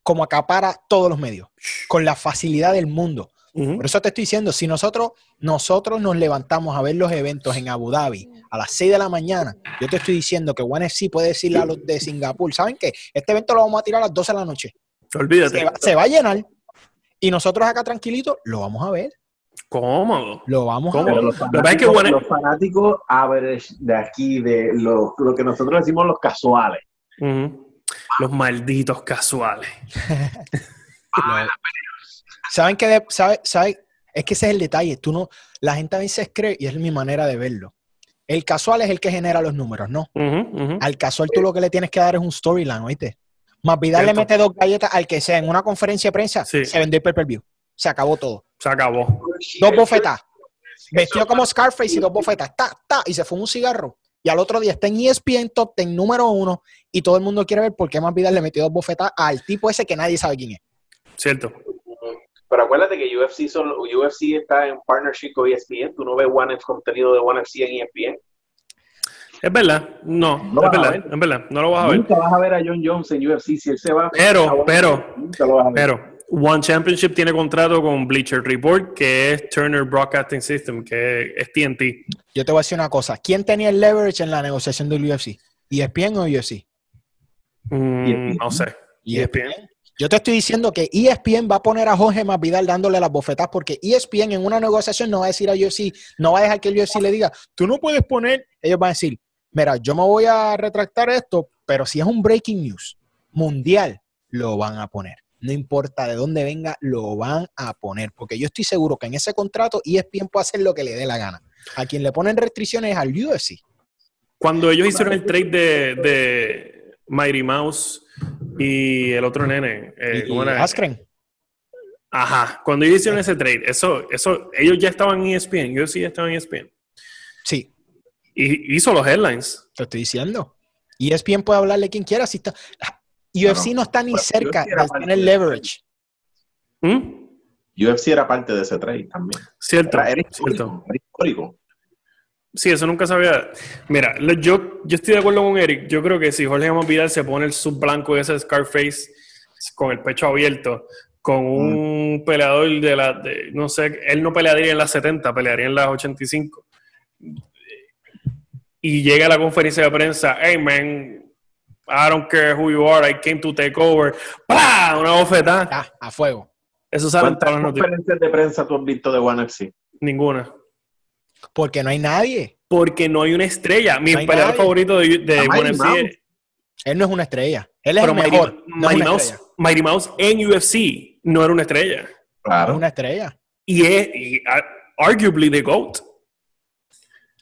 como acapara todos los medios, con la facilidad del mundo. Por eso te estoy diciendo, si nosotros, nosotros nos levantamos a ver los eventos en Abu Dhabi a las 6 de la mañana, yo te estoy diciendo que One FC puede decirle a los de Singapur, ¿saben qué? Este evento lo vamos a tirar a las 12 de la noche. Olvídate. Se va, a llenar. Y nosotros acá tranquilitos lo vamos a ver. Cómodo. Lo vamos a ver. Los fanáticos, los fanáticos average de aquí, de lo, que nosotros decimos los casuales. Los malditos casuales. ¿Saben qué? Sabe, sabe, es que ese es el detalle. Tú no, la gente a veces cree, y es mi manera de verlo. El casual es el que genera los números, ¿no? Al casual tú lo que le tienes que dar es un storyline, ¿oíste? Más Vidal le mete dos galletas al que sea en una conferencia de prensa, se vendió el pay-per-view. Se acabó todo. Se acabó. Dos bofetas. Vestido como Scarface y dos bofetas. Ta, ta, y se fue un cigarro. Y al otro día está en ESPN Top Ten número uno y todo el mundo quiere ver por qué Más Vidal le metió dos bofetas al tipo ese que nadie sabe quién es. Cierto. Pero acuérdate que UFC, son, UFC está en partnership con ESPN. Tú no ves One contenido de One FC en ESPN. Es verdad, no, es verdad, es verdad, no lo vas a ver. Nunca vas a ver a John Jones en UFC si él se va. Pero, pero, pero, One Championship tiene contrato con Bleacher Report, que es Turner Broadcasting System, que es TNT. Yo te voy a decir una cosa. ¿Quién tenía el leverage en la negociación del UFC? ¿ESPN o UFC? Mm, no sé. ¿ESPN? Yo te estoy diciendo que ESPN va a poner a Jorge Masvidal dándole las bofetas porque ESPN en una negociación no va a decir a UFC, no va a dejar que el UFC le diga, tú no puedes poner, ellos van a decir, mira, yo me voy a retractar esto, pero si es un breaking news mundial, lo van a poner. No importa de dónde venga, lo van a poner. Porque yo estoy seguro que en ese contrato ESPN puede hacer lo que le dé la gana. A quien le ponen restricciones es al UFC. Cuando ellos hicieron el trade de, de Mighty Mouse y el otro nene, eh, ¿cómo era? Askren. Ajá, cuando ellos hicieron ese trade, eso, eso, ellos ya estaban en ESPN, yo sí ya estaba en ESPN. Sí. Y hizo los headlines. Te estoy diciendo. ESPN puede hablarle quien quiera. Si está... UFC no, está ni cerca de tener leverage. ¿Mm? UFC era parte de ese trade también. Cierto. Era, histórico. Sí, eso nunca sabía. Mira, yo, yo estoy de acuerdo con Eric. Yo creo que si Jorge Vidal se pone el sub blanco de ese Scarface con el pecho abierto, con un mm. peleador de la. no sé, él no pelearía en las 70, pelearía en las 85. Y llega a la conferencia de prensa, hey man, I don't care who you are, I came to take over. ¡Pah! Una bofetada. a fuego. Eso sale ¿Cuántas conferencias de prensa tú has visto de One FC? Ninguna. Porque no hay nadie. Porque no hay una estrella. Mi peleador favorito de, de UFC Él no es una estrella. Él es el mejor. Mighty, Mouse, Mighty, Mouse, en UFC no era una estrella. Claro. Es una estrella. Y es arguably the GOAT.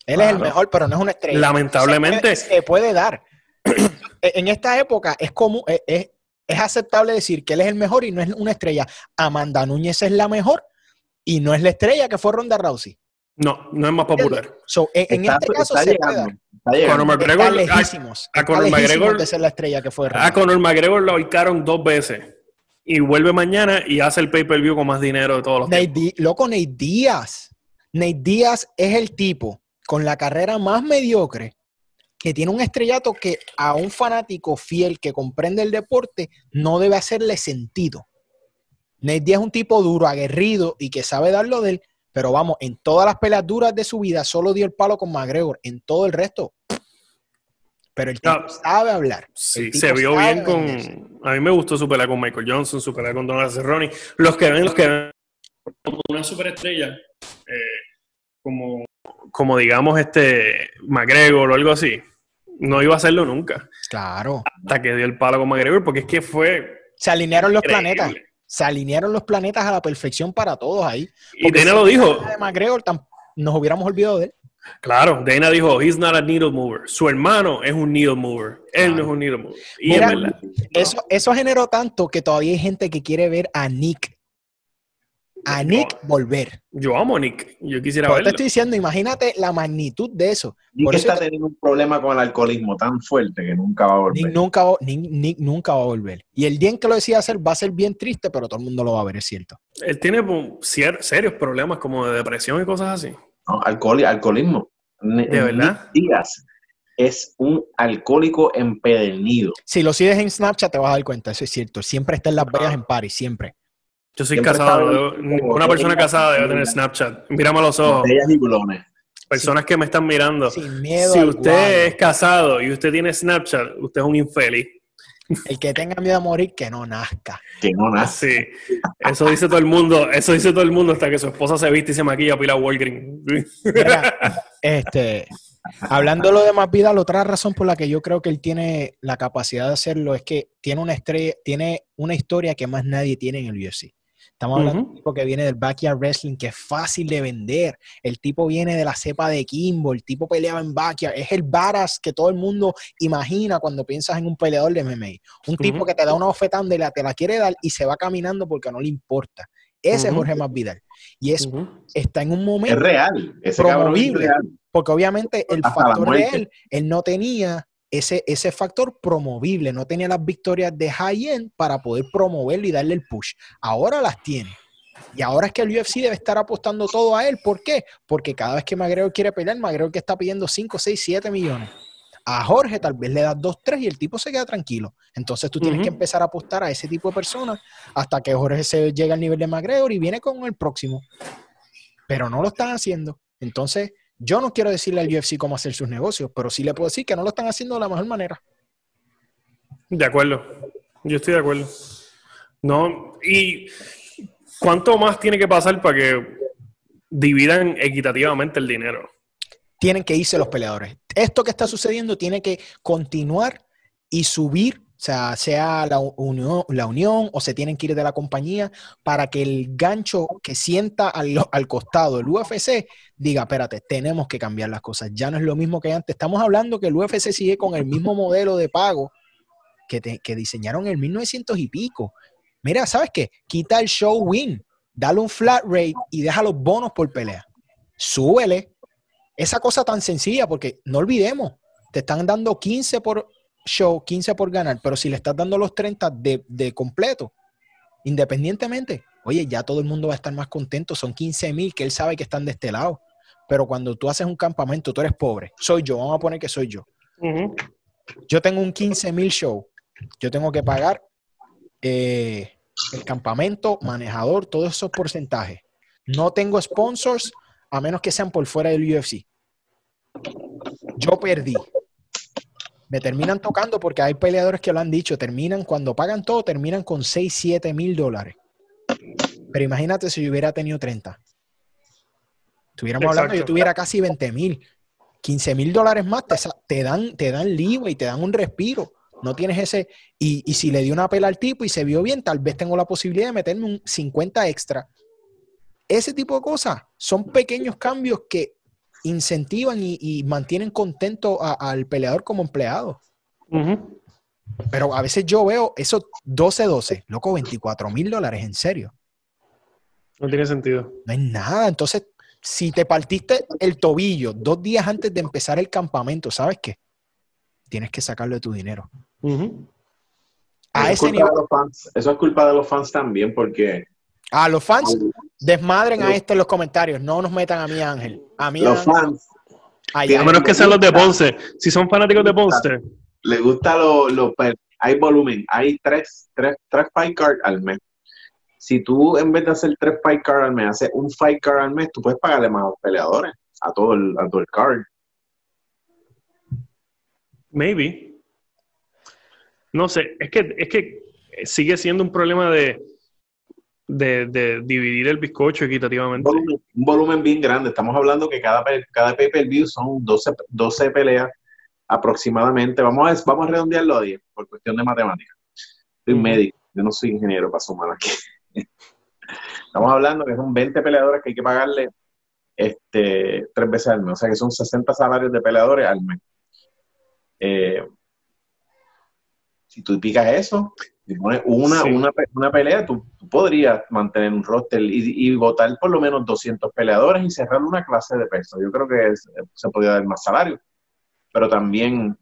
Él es el mejor, pero no es una estrella. Lamentablemente. Se puede, dar. en esta época es como es, es, aceptable decir que él es el mejor y no es una estrella. Amanda Núñez es la mejor y no es la estrella que fue Ronda Rousey. No, no es más popular. en, este caso se puede Conor McGregor, a, Conor McGregor de ser la estrella que fue. A Conor McGregor lo ubicaron dos veces y vuelve mañana y hace el pay-per-view con más dinero de todos los Nate Loco, Nate Díaz. Nate Díaz es el tipo con la carrera más mediocre que tiene un estrellato que a un fanático fiel que comprende el deporte no debe hacerle sentido. Nate Díaz es un tipo duro, aguerrido y que sabe dar lo de él, pero vamos, en todas las peleas duras de su vida solo dio el palo con McGregor. En todo el resto, pero el tipo sabe hablar. Sí, se vio bien con. A mí me gustó su pelea con Michael Johnson, su pelea con Donald Cerrone. Los que ven, los que ven como una superestrella, eh, como, como digamos este McGregor o algo así, no iba a hacerlo nunca. Claro. Hasta que dio el palo con McGregor, porque es que fue. Se alinearon los planetas. Se alinearon los planetas a la perfección para todos ahí. Y Dana lo dijo. De McGregor nos hubiéramos olvidado de él. Claro, Dana dijo, he's not a needle mover. Su hermano es un needle mover. Él no es un needle mover. Y Eso, eso generó tanto que todavía hay gente que quiere ver a Nick a Nick volver. Yo amo a Nick, yo quisiera verlo. te estoy diciendo, imagínate la magnitud de eso. Nick está teniendo un problema con el alcoholismo tan fuerte que nunca va a volver. Nick nunca, va, Nick, nunca va a volver. Y el día en que lo decía hacer va a ser bien triste, pero todo el mundo lo va a ver, es cierto. Él tiene serios problemas como de depresión y cosas así. No, alcoholismo. ¿De verdad? Díaz es un alcohólico empedernido. Si lo sigues en Snapchat te vas a dar cuenta, eso es cierto. Siempre está en las vegas en Paris, siempre. Yo soy casado. una persona casada debe tener Snapchat. Mírame a los ojos. Personas que me están mirando. Sin miedo si usted es casado y usted tiene Snapchat, usted es un infeliz. El que tenga miedo a morir, que no nazca. Que no nazca. Sí. Eso dice todo el mundo. Eso dice todo el mundo hasta que su esposa se viste y se maquilla a Pila Walgreen. este, hablando de lo de más vida, la otra razón por la que yo creo que él tiene la capacidad de hacerlo es que tiene una estrella, tiene una historia que más nadie tiene en el UFC. Estamos hablando de un tipo que viene del backyard wrestling, que es fácil de vender. El tipo viene de la cepa de Kimbo, el tipo peleaba en backyard. Es el varas que todo el mundo imagina cuando piensas en un peleador de MMA. Un tipo que te da una oferta y la, te la quiere dar y se va caminando porque no le importa. Ese es Jorge Masvidal. Y es, está en un momento. Es real. Ese promovible. Porque obviamente el factor de él, él no tenía ese, ese factor promovible. No tenía las victorias de high-end para poder promoverlo y darle el push. Ahora las tiene. Y ahora es que el UFC debe estar apostando todo a él. ¿Por qué? Porque cada vez que McGregor quiere pelear, McGregor que está pidiendo 5, 6, 7 millones. A Jorge tal vez le das 2, 3 y el tipo se queda tranquilo. Entonces tú tienes que empezar a apostar a ese tipo de personas hasta que Jorge se llegue al nivel de McGregor y viene con el próximo. Pero no lo están haciendo. Entonces, yo no quiero decirle al UFC cómo hacer sus negocios, pero sí le puedo decir que no lo están haciendo de la mejor manera. De acuerdo. Yo estoy de acuerdo. No, y ¿cuánto más tiene que pasar para que dividan equitativamente el dinero? Tienen que irse los peleadores. Esto que está sucediendo tiene que continuar y subir o sea, sea la unión, o se tienen que ir de la compañía para que el gancho que sienta al, costado el UFC diga, espérate, tenemos que cambiar las cosas. Ya no es lo mismo que antes. Estamos hablando que el UFC sigue con el mismo modelo de pago que, que diseñaron en 1900 y pico. Mira, ¿sabes qué? Quita el show win, dale un flat rate y deja los bonos por pelea. Súbele. Esa cosa tan sencilla, porque no olvidemos, te están dando 15 por show, 15 por ganar, pero si le estás dando los 30 de, completo, independientemente, oye, ya todo el mundo va a estar más contento, son 15 mil que él sabe que están de este lado. Pero cuando tú haces un campamento, tú eres pobre, soy yo, vamos a poner que soy yo. Yo tengo un 15 mil show, yo tengo que pagar eh, el campamento, manejador, todos esos porcentajes. No tengo sponsors a menos que sean por fuera del UFC. Yo perdí me terminan tocando porque hay peleadores que lo han dicho, terminan, cuando pagan todo, terminan con 6, 7 mil dólares. Pero imagínate si yo hubiera tenido 30. Estuviéramos hablando, yo tuviera casi 20 mil. 15 mil dólares más te, dan, te dan y te dan un respiro. No tienes ese. Y, y si le di una pela al tipo y se vio bien, tal vez tengo la posibilidad de meterme un 50 extra. Ese tipo de cosas son pequeños cambios que incentivan y, mantienen contento al peleador como empleado. Pero a veces yo veo eso 12-12, loco, 24 mil dólares, en serio. No tiene sentido. No hay nada. Entonces, si te partiste el tobillo dos días antes de empezar el campamento, ¿sabes qué? Tienes que sacarlo de tu dinero. A ese nivel. Eso es culpa de los fans también, porque a los fans, desmadren a esto en los comentarios. No nos metan a mí, Ángel. A mí, los fans. a menos que sean los de Ponce. Si son fanáticos de Ponce. Le gusta lo, lo, Hay volumen. Hay tres, tres, tres fight cards al mes. Si tú, en vez de hacer tres fight cards al mes, haces un fight card al mes, tú puedes pagarle más a los peleadores. A todo el, a todo el card. Maybe. No sé, es que, es que sigue siendo un problema de, de, dividir el bizcocho equitativamente. Un volumen, bien grande. Estamos hablando que cada, cada pay-per-view son 12, 12 peleas aproximadamente. Vamos a, vamos a redondearlo a 10 por cuestión de matemáticas. Soy médico, yo no soy ingeniero para sumar aquí. Estamos hablando que son 20 peleadores que hay que pagarle este, tres veces al mes. O sea que son 60 salarios de peleadores al mes. Eh, si tú picas eso, y pones una, una, pelea, tú, podrías mantener un roster y, votar por lo menos 200 peleadores y cerrar una clase de peso. Yo creo que se podría dar más salario. Pero también,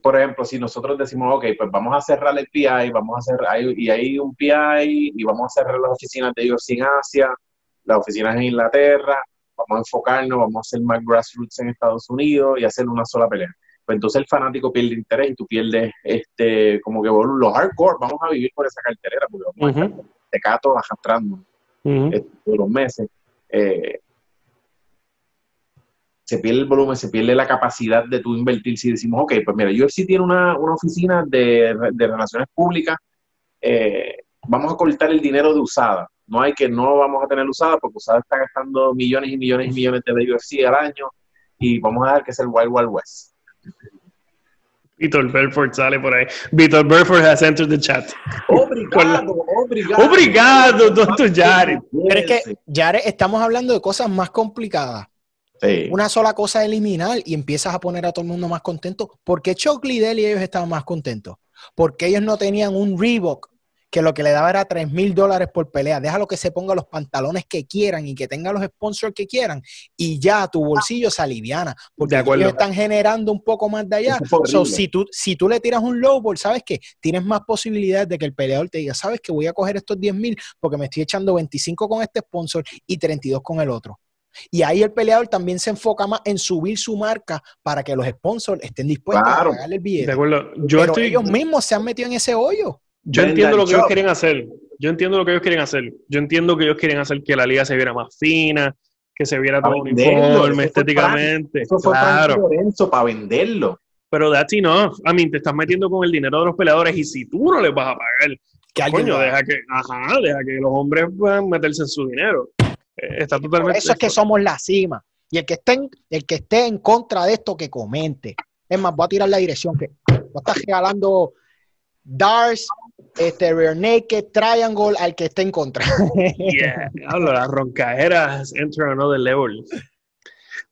por ejemplo, si nosotros decimos, ok, pues vamos a cerrar el PI, vamos a cerrar, y hay un PI, y vamos a cerrar las oficinas de UFC en Asia, las oficinas en Inglaterra, vamos a enfocarnos, vamos a hacer más grassroots en Estados Unidos y hacer una sola pelea pues entonces el fanático pierde interés y tú pierdes este como que los hardcore vamos a vivir por esa cartelera porque vamos a estar de cato arrastrando este, todos los meses eh, se pierde el volumen, se pierde la capacidad de tú invertir. Si decimos, ok, pues mira, UFC tiene una, una oficina de, de, relaciones públicas, eh, vamos a cortar el dinero de usada. No hay que, no vamos a tener usada porque usada está gastando millones y millones y millones de UFC al año y vamos a dejar que sea el Wild Wild West. Vitor Belfort sale por ahí. Vitor Belfort has entered the chat. Obrigado, obrigado. Obrigado, doctor Jared. Pero es que, Jared, estamos hablando de cosas más complicadas. Sí. Una sola cosa eliminar y empiezas a poner a todo el mundo más contento. ¿Por qué Chuck Liddell y ellos estaban más contentos? Porque ellos no tenían un Reebok que lo que le daba era 3 mil dólares por pelea. Déjalo que se ponga los pantalones que quieran y que tenga los sponsors que quieran y ya tu bolsillo se aliviana. Porque ellos están generando un poco más de allá. si, tú, si tú le tiras un lowball, ¿sabes qué? Tienes más posibilidades de que el peleador te diga, ¿sabes que Voy a coger estos 10 mil porque me estoy echando 25 con este sponsor y 32 con el otro. Y ahí el peleador también se enfoca más en subir su marca para que los sponsors estén dispuestos a pagarle el billete. Yo Pero ellos mismos se han metido en ese hoyo. Yo entiendo lo que ellos quieren hacer. Yo entiendo lo que ellos quieren hacer. Yo entiendo que ellos quieren hacer que la liga se viera más fina, que se viera todo uniforme estéticamente. Eso fue claro. Lorenzo para venderlo. Pero that's enough. I mean, te estás metiendo con el dinero de los peleadores y si tú no les vas a pagar, ¿Qué coño, deja que, ajá, deja que los hombres puedan meterse en su dinero. Eh, está totalmente. eso es que somos la cima. Y el que esté en, el que esté en contra de esto, que comente. Es más, voy a tirar la dirección que va a regalando Dars, este, Rear Naked, Triangle, al que esté en contra. yeah, hablo, las roncaderas enter another level.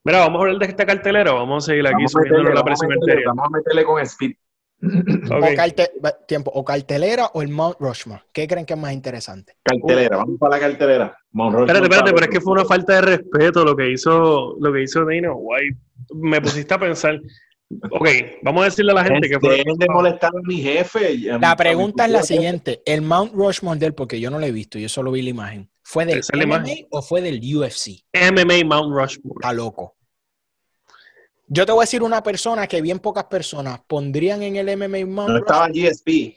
Mira, vamos a hablar de esta cartelera, vamos a seguir aquí subiendo la presión Vamos a meterle con speed. O, tiempo, o cartelera o el Mount Rushmore. ¿Qué creen que es más interesante? Cartelera, vamos para la cartelera. espérate, espérate, pero es que fue una falta de respeto lo que hizo, lo que hizo Dana White. Me pusiste a pensar, Ok, vamos a decirle a la gente que fue. de molestar a mi jefe. La pregunta es la siguiente: el Mount Rushmore del, porque yo no lo he visto, yo solo vi la imagen. ¿Fue del MMA o fue del UFC? MMA Mount Rushmore. Está loco. Yo te voy a decir una persona que bien pocas personas pondrían en el MMA Mount No estaba GSP.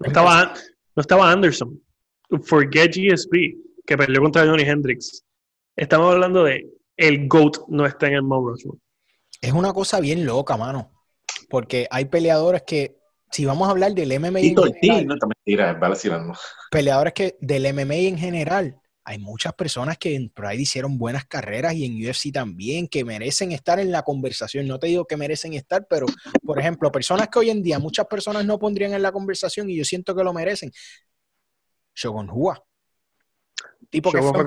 No estaba, no estaba Anderson. Forget GSP, que perdió contra Johnny Hendrix. Estamos hablando de el GOAT no está en el Mount Rushmore. Es una cosa bien loca, mano. Porque hay peleadores que, si vamos a hablar del MMA. en general, no mentira, Peleadores que del MMA en general, hay muchas personas que en Pride hicieron buenas carreras y en UFC también, que merecen estar en la conversación. No te digo que merecen estar, pero, por ejemplo, personas que hoy en día muchas personas no pondrían en la conversación y yo siento que lo merecen. Shogun Hua tipo que fue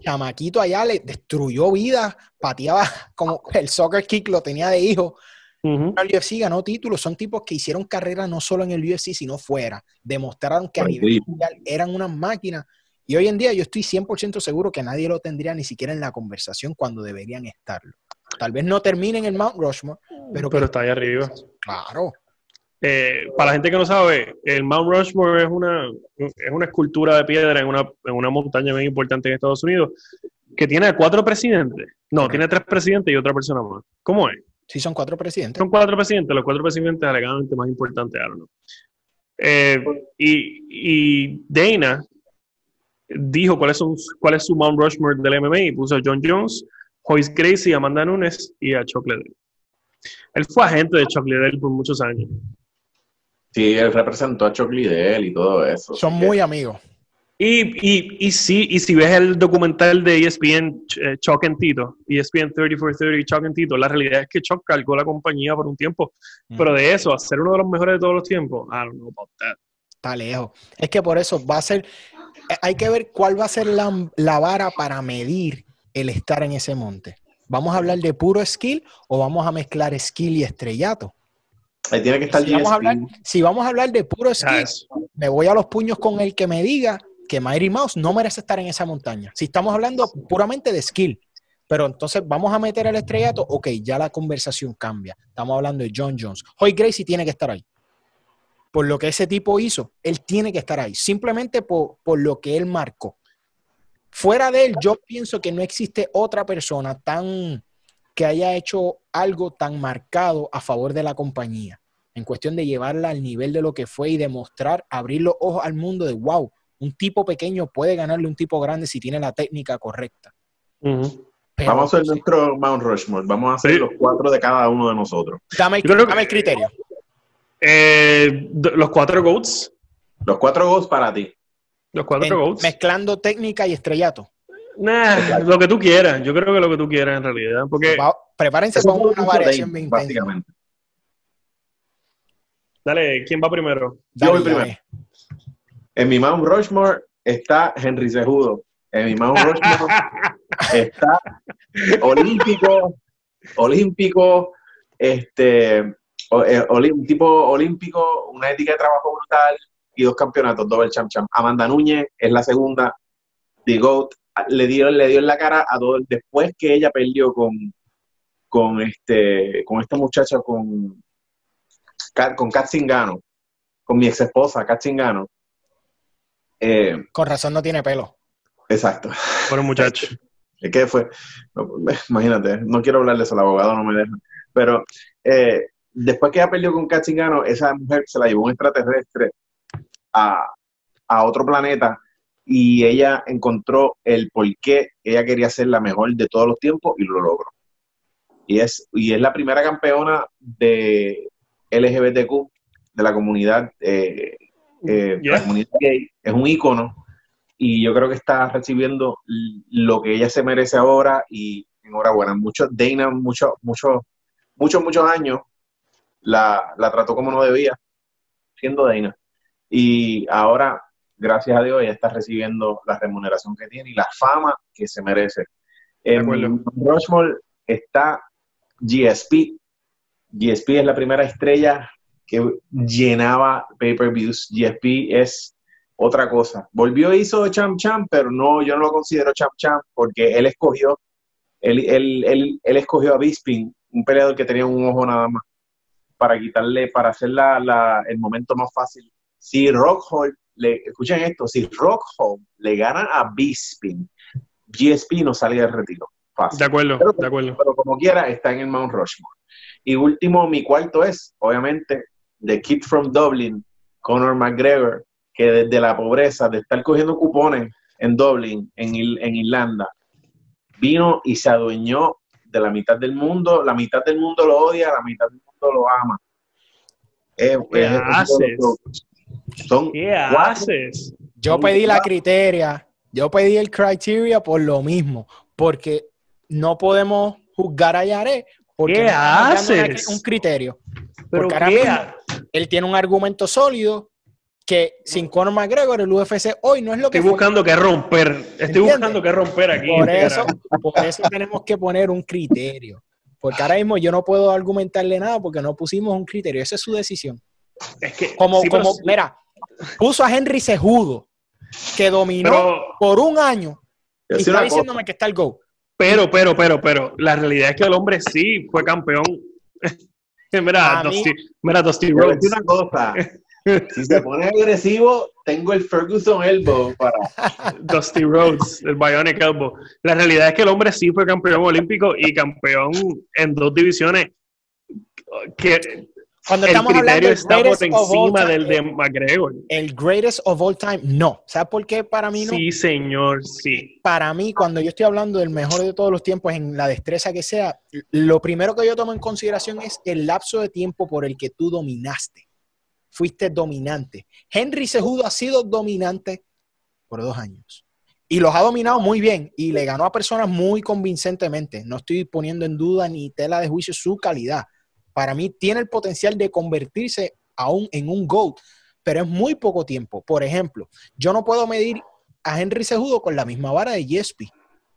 chamaquito allá le destruyó vida, pateaba como el soccer kick lo tenía de hijo. El UFC ganó títulos, son tipos que hicieron carrera no solo en el UFC, sino fuera. Demostraron que a nivel mundial eran unas máquinas. Y hoy en día yo estoy 100% seguro que nadie lo tendría ni siquiera en la conversación cuando deberían estarlo. Tal vez no terminen en Mount Rushmore, pero, pero está ahí arriba. Claro. Eh, para la gente que no sabe, el Mount Rushmore es una, es una escultura de piedra en una, en una montaña muy importante en Estados Unidos que tiene cuatro presidentes. No, tiene tres presidentes y otra persona más. ¿Cómo es? Sí, son cuatro presidentes. Son cuatro presidentes, los cuatro presidentes alegadamente más importantes, I eh, y, y, Dana dijo cuál es, su, cuál es su Mount Rushmore del MMA y puso a John Jones, Joyce Gracie, Amanda Nunes y a Chocolate. Él fue agente de Chuck Liddell por muchos años. Sí, él representó a Chuck Liddell y todo eso. Son muy amigos. Y, y, y, sí, y si ves el documental de ESPN eh, Chuck and Tito, ESPN 3430 Chuck and Tito, la realidad es que Chuck cargó la compañía por un tiempo, pero de eso, a ser uno de los mejores de todos los tiempos, I don't know about that. Está lejos. Es que por eso va a ser, eh, hay que ver cuál va a ser la, la vara para medir el estar en ese monte. ¿Vamos a hablar de puro skill o vamos a mezclar skill y estrellato? Ahí tiene que estar si, vamos a hablar, si vamos a hablar de puro skill, me voy a los puños con el que me diga que Mighty Mouse no merece estar en esa montaña. Si estamos hablando puramente de skill, pero entonces vamos a meter el estrellato, ok, ya la conversación cambia. Estamos hablando de John Jones. Hoy Gracie tiene que estar ahí. Por lo que ese tipo hizo, él tiene que estar ahí, simplemente por, por lo que él marcó. Fuera de él, yo pienso que no existe otra persona tan que haya hecho algo tan marcado a favor de la compañía, en cuestión de llevarla al nivel de lo que fue y demostrar, abrir los ojos al mundo de, wow, un tipo pequeño puede ganarle a un tipo grande si tiene la técnica correcta. Vamos a hacer nuestro Mount Rushmore. Vamos a hacer los cuatro de cada uno de nosotros. Dame, el criterio. Eh, los cuatro GOATs. Los cuatro GOATs para ti. Los cuatro GOATs. Mezclando técnica y estrellato. Nah, lo que tú quieras. Yo creo que lo que tú quieras en realidad. Porque... prepárense con una variación bien básicamente. Dale, ¿quién va primero? Yo voy primero. En mi Mount Rushmore está Henry Cejudo. En mi Mount Rushmore está olímpico, olímpico, este, eh, un tipo olímpico, una ética de trabajo brutal y dos campeonatos, doble champ champ. Amanda Núñez es la segunda, The GOAT, le dio, le dio en la cara a todo, después que ella perdió con, con este, con esta muchacha, con, con Kat Zingano, con mi ex esposa, Kat Zingano, eh, Con razón no tiene pelo. Exacto. Bueno, muchacho. ¿Qué fue? imagínate, no quiero hablarles al abogado, no me dejan. Pero eh, después que ella perdió con Cachingano, esa mujer se la llevó un extraterrestre a, a otro planeta y ella encontró el por qué ella quería ser la mejor de todos los tiempos y lo logró. Y es, y es la primera campeona de LGBTQ de la comunidad eh, eh, es un ícono y yo creo que está recibiendo lo que ella se merece ahora y enhorabuena. Muchos, Dana, muchos, muchos, muchos, muchos años la, trató como no debía, siendo Dana. Y ahora, gracias a Dios, ella está recibiendo la remuneración que tiene y la fama que se merece. En Rushmore está GSP. GSP es la primera estrella que llenaba pay-per-views. GSP es otra cosa. Volvió hizo Champ Champ, pero no, yo no lo considero Champ Champ porque él escogió, él, él, él, escogió a Bisping, un peleador que tenía un ojo nada más, para quitarle, para hacer la, el momento más fácil. Si Rockhold, le, escuchen esto, si Rockhold le gana a Bisping, GSP no sale del retiro. Fácil. De acuerdo, de acuerdo. Pero como quiera, está en el Mount Rushmore. Y último, mi cuarto es, obviamente, The Kid from Dublin, Conor McGregor, que desde la pobreza, de estar cogiendo cupones en Dublin, en, en Irlanda, vino y se adueñó de la mitad del mundo, la mitad del mundo lo odia, la mitad del mundo lo ama. ¿Qué haces? ¿Qué haces? Yo pedí la criteria, yo pedí el criteria por lo mismo, porque no podemos juzgar a Yare porque ¿Qué haces? un criterio. Porque ahora él tiene un argumento sólido que sin Conor McGregor el UFC hoy no es lo que estoy buscando que romper estoy buscando que romper aquí por eso, por eso tenemos que poner un criterio porque ahora mismo yo no puedo argumentarle nada porque no pusimos un criterio esa es su decisión es que como, como mira puso a Henry Sejudo que dominó por un año y está diciéndome que está el go pero pero pero pero la realidad es que el hombre sí fue campeón mira, Dusty, mira Dusty Rhodes. una cosa. Si se pone agresivo, tengo el Ferguson Elbow para. Dusty Rhodes, el Bionic Elbow. La realidad es que el hombre sí fue campeón olímpico y campeón en dos divisiones que Cuando estamos hablando del está por encima del de McGregor. El greatest of all time, no. ¿Sabes por qué para mí no? Sí, señor, sí. Para mí, cuando yo estoy hablando del mejor de todos los tiempos en la destreza que sea, lo primero que yo tomo en consideración es el lapso de tiempo por el que tú dominaste. Fuiste dominante. Henry Sejudo ha sido dominante por dos años. Y los ha dominado muy bien y le ganó a personas muy convincentemente. No estoy poniendo en duda ni tela de juicio su calidad para mí tiene el potencial de convertirse aún en un GOAT, pero es muy poco tiempo. Por ejemplo, yo no puedo medir a Henry Sejudo con la misma vara de Jespi,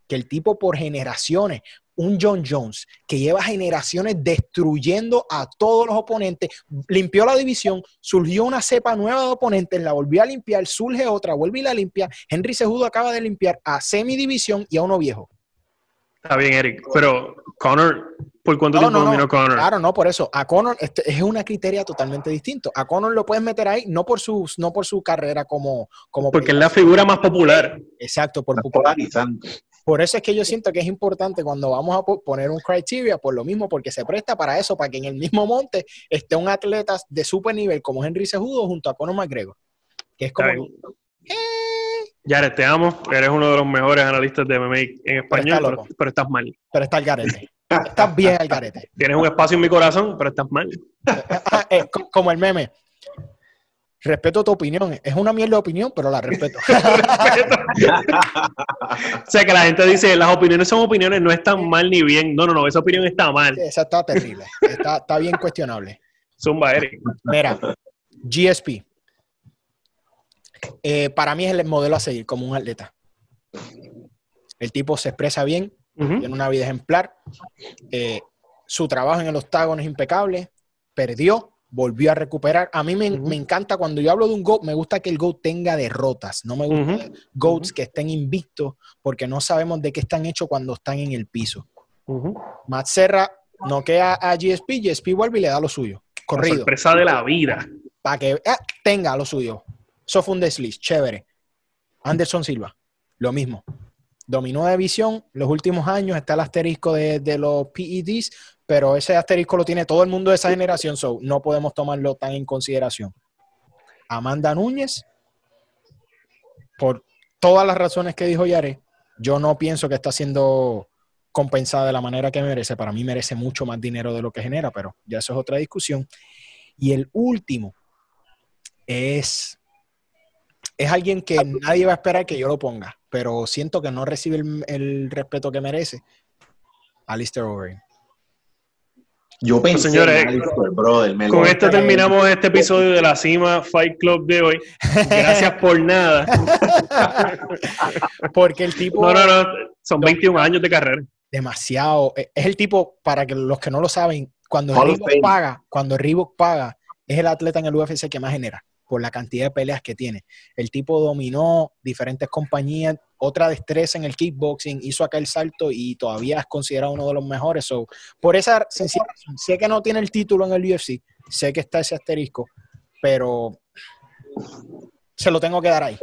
que el tipo por generaciones, un John Jones que lleva generaciones destruyendo a todos los oponentes, limpió la división, surgió una cepa nueva de oponentes, la volvió a limpiar, surge otra, vuelve y la limpia. Henry Sejudo acaba de limpiar a semidivisión y a uno viejo. Está bien, Eric, pero Connor, ¿por cuánto tiempo dominó Connor? Claro, no, por eso. A Connor este, es una criteria totalmente distinto. A Connor lo puedes meter ahí no por su, no por su carrera como... como Porque es la figura más popular. Exacto, por popularizante. Por eso es que yo siento que es importante cuando vamos a poner un criteria, por lo mismo, porque se presta para eso, para que en el mismo monte esté un atleta de super nivel como Henry Sejudo junto a Conor McGregor. Que es como... Jared, te amo. Eres uno de los mejores analistas de MMA en español, pero, estás mal. Pero está al garete. Estás bien al garete. Tienes un espacio en mi corazón, pero estás mal. Ah, eh, como el meme. Respeto tu opinión. Es una mierda de opinión, pero la respeto. o sea, que la gente dice, las opiniones son opiniones, no están mal ni bien. No, no, no, esa opinión está mal. esa está terrible. Está, está bien cuestionable. Zumba, Eric. Mira, GSP. Eh, para mí es el modelo a seguir como un atleta. El tipo se expresa bien, tiene una vida ejemplar, eh, su trabajo en el octágono es impecable, perdió, volvió a recuperar. A mí me, encanta cuando yo hablo de un GOAT, me gusta que el GOAT tenga derrotas, no me gusta GOATs que estén invictos porque no sabemos de qué están hechos cuando están en el piso. Matt Serra no queda a GSP, GSP vuelve y le da lo suyo. Corrido. sorpresa de la vida. Para que ah, tenga lo suyo. Eso fue un desliz, chévere. Anderson Silva, lo mismo. Dominó de visión los últimos años, está el asterisco de, los PEDs, pero ese asterisco lo tiene todo el mundo de esa generación, so no podemos tomarlo tan en consideración. Amanda Núñez, por todas las razones que dijo Yare, yo no pienso que está siendo compensada de la manera que merece. Para mí merece mucho más dinero de lo que genera, pero ya eso es otra discusión. Y el último es es alguien que nadie va a esperar que yo lo ponga, pero siento que no recibe el, respeto que merece. Alistair Overeem. Yo pensé, señores, brother, con esto terminamos este episodio de la Cima Fight Club de hoy. Gracias por nada. Porque el tipo. No, no, no. Son 21 años de carrera. Demasiado. Es el tipo, para que los que no lo saben, cuando Reebok paga, cuando Reebok paga, es el atleta en el UFC que más genera por la cantidad de peleas que tiene. El tipo dominó diferentes compañías, otra destreza en el kickboxing, hizo aquel salto y todavía es considerado uno de los mejores. por esa sencilla razón, sé que no tiene el título en el UFC, sé que está ese asterisco, pero se lo tengo que dar ahí.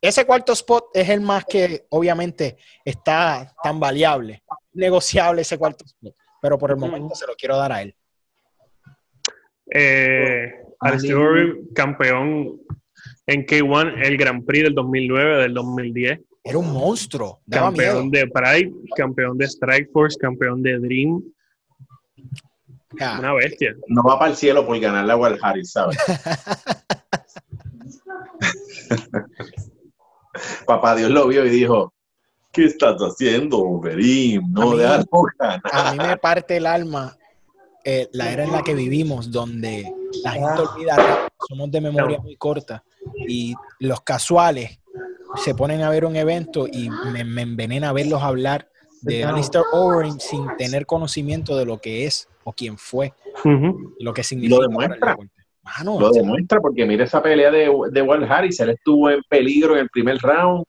Ese cuarto spot es el más que obviamente está tan variable, negociable ese cuarto spot, pero por el momento se lo quiero dar a él. Eh, Alistair campeón en K1, el Grand Prix del 2009, del 2010. Era un monstruo. campeón de Pride, campeón de Strike Force, campeón de Dream. Una bestia. No va para el cielo por ganar la World Harris, ¿sabes? Papá Dios lo vio y dijo, ¿qué estás haciendo, Dream? No le das A mí me parte el alma eh, la era en la que vivimos, donde la gente olvida, somos de memoria muy corta y los casuales se ponen a ver un evento y me, envenena verlos hablar de Alistair Overeem sin tener conocimiento de lo que es o quién fue, lo que significa. Lo demuestra. lo demuestra porque mira esa pelea de, de Walt Harris, él estuvo en peligro en el primer round.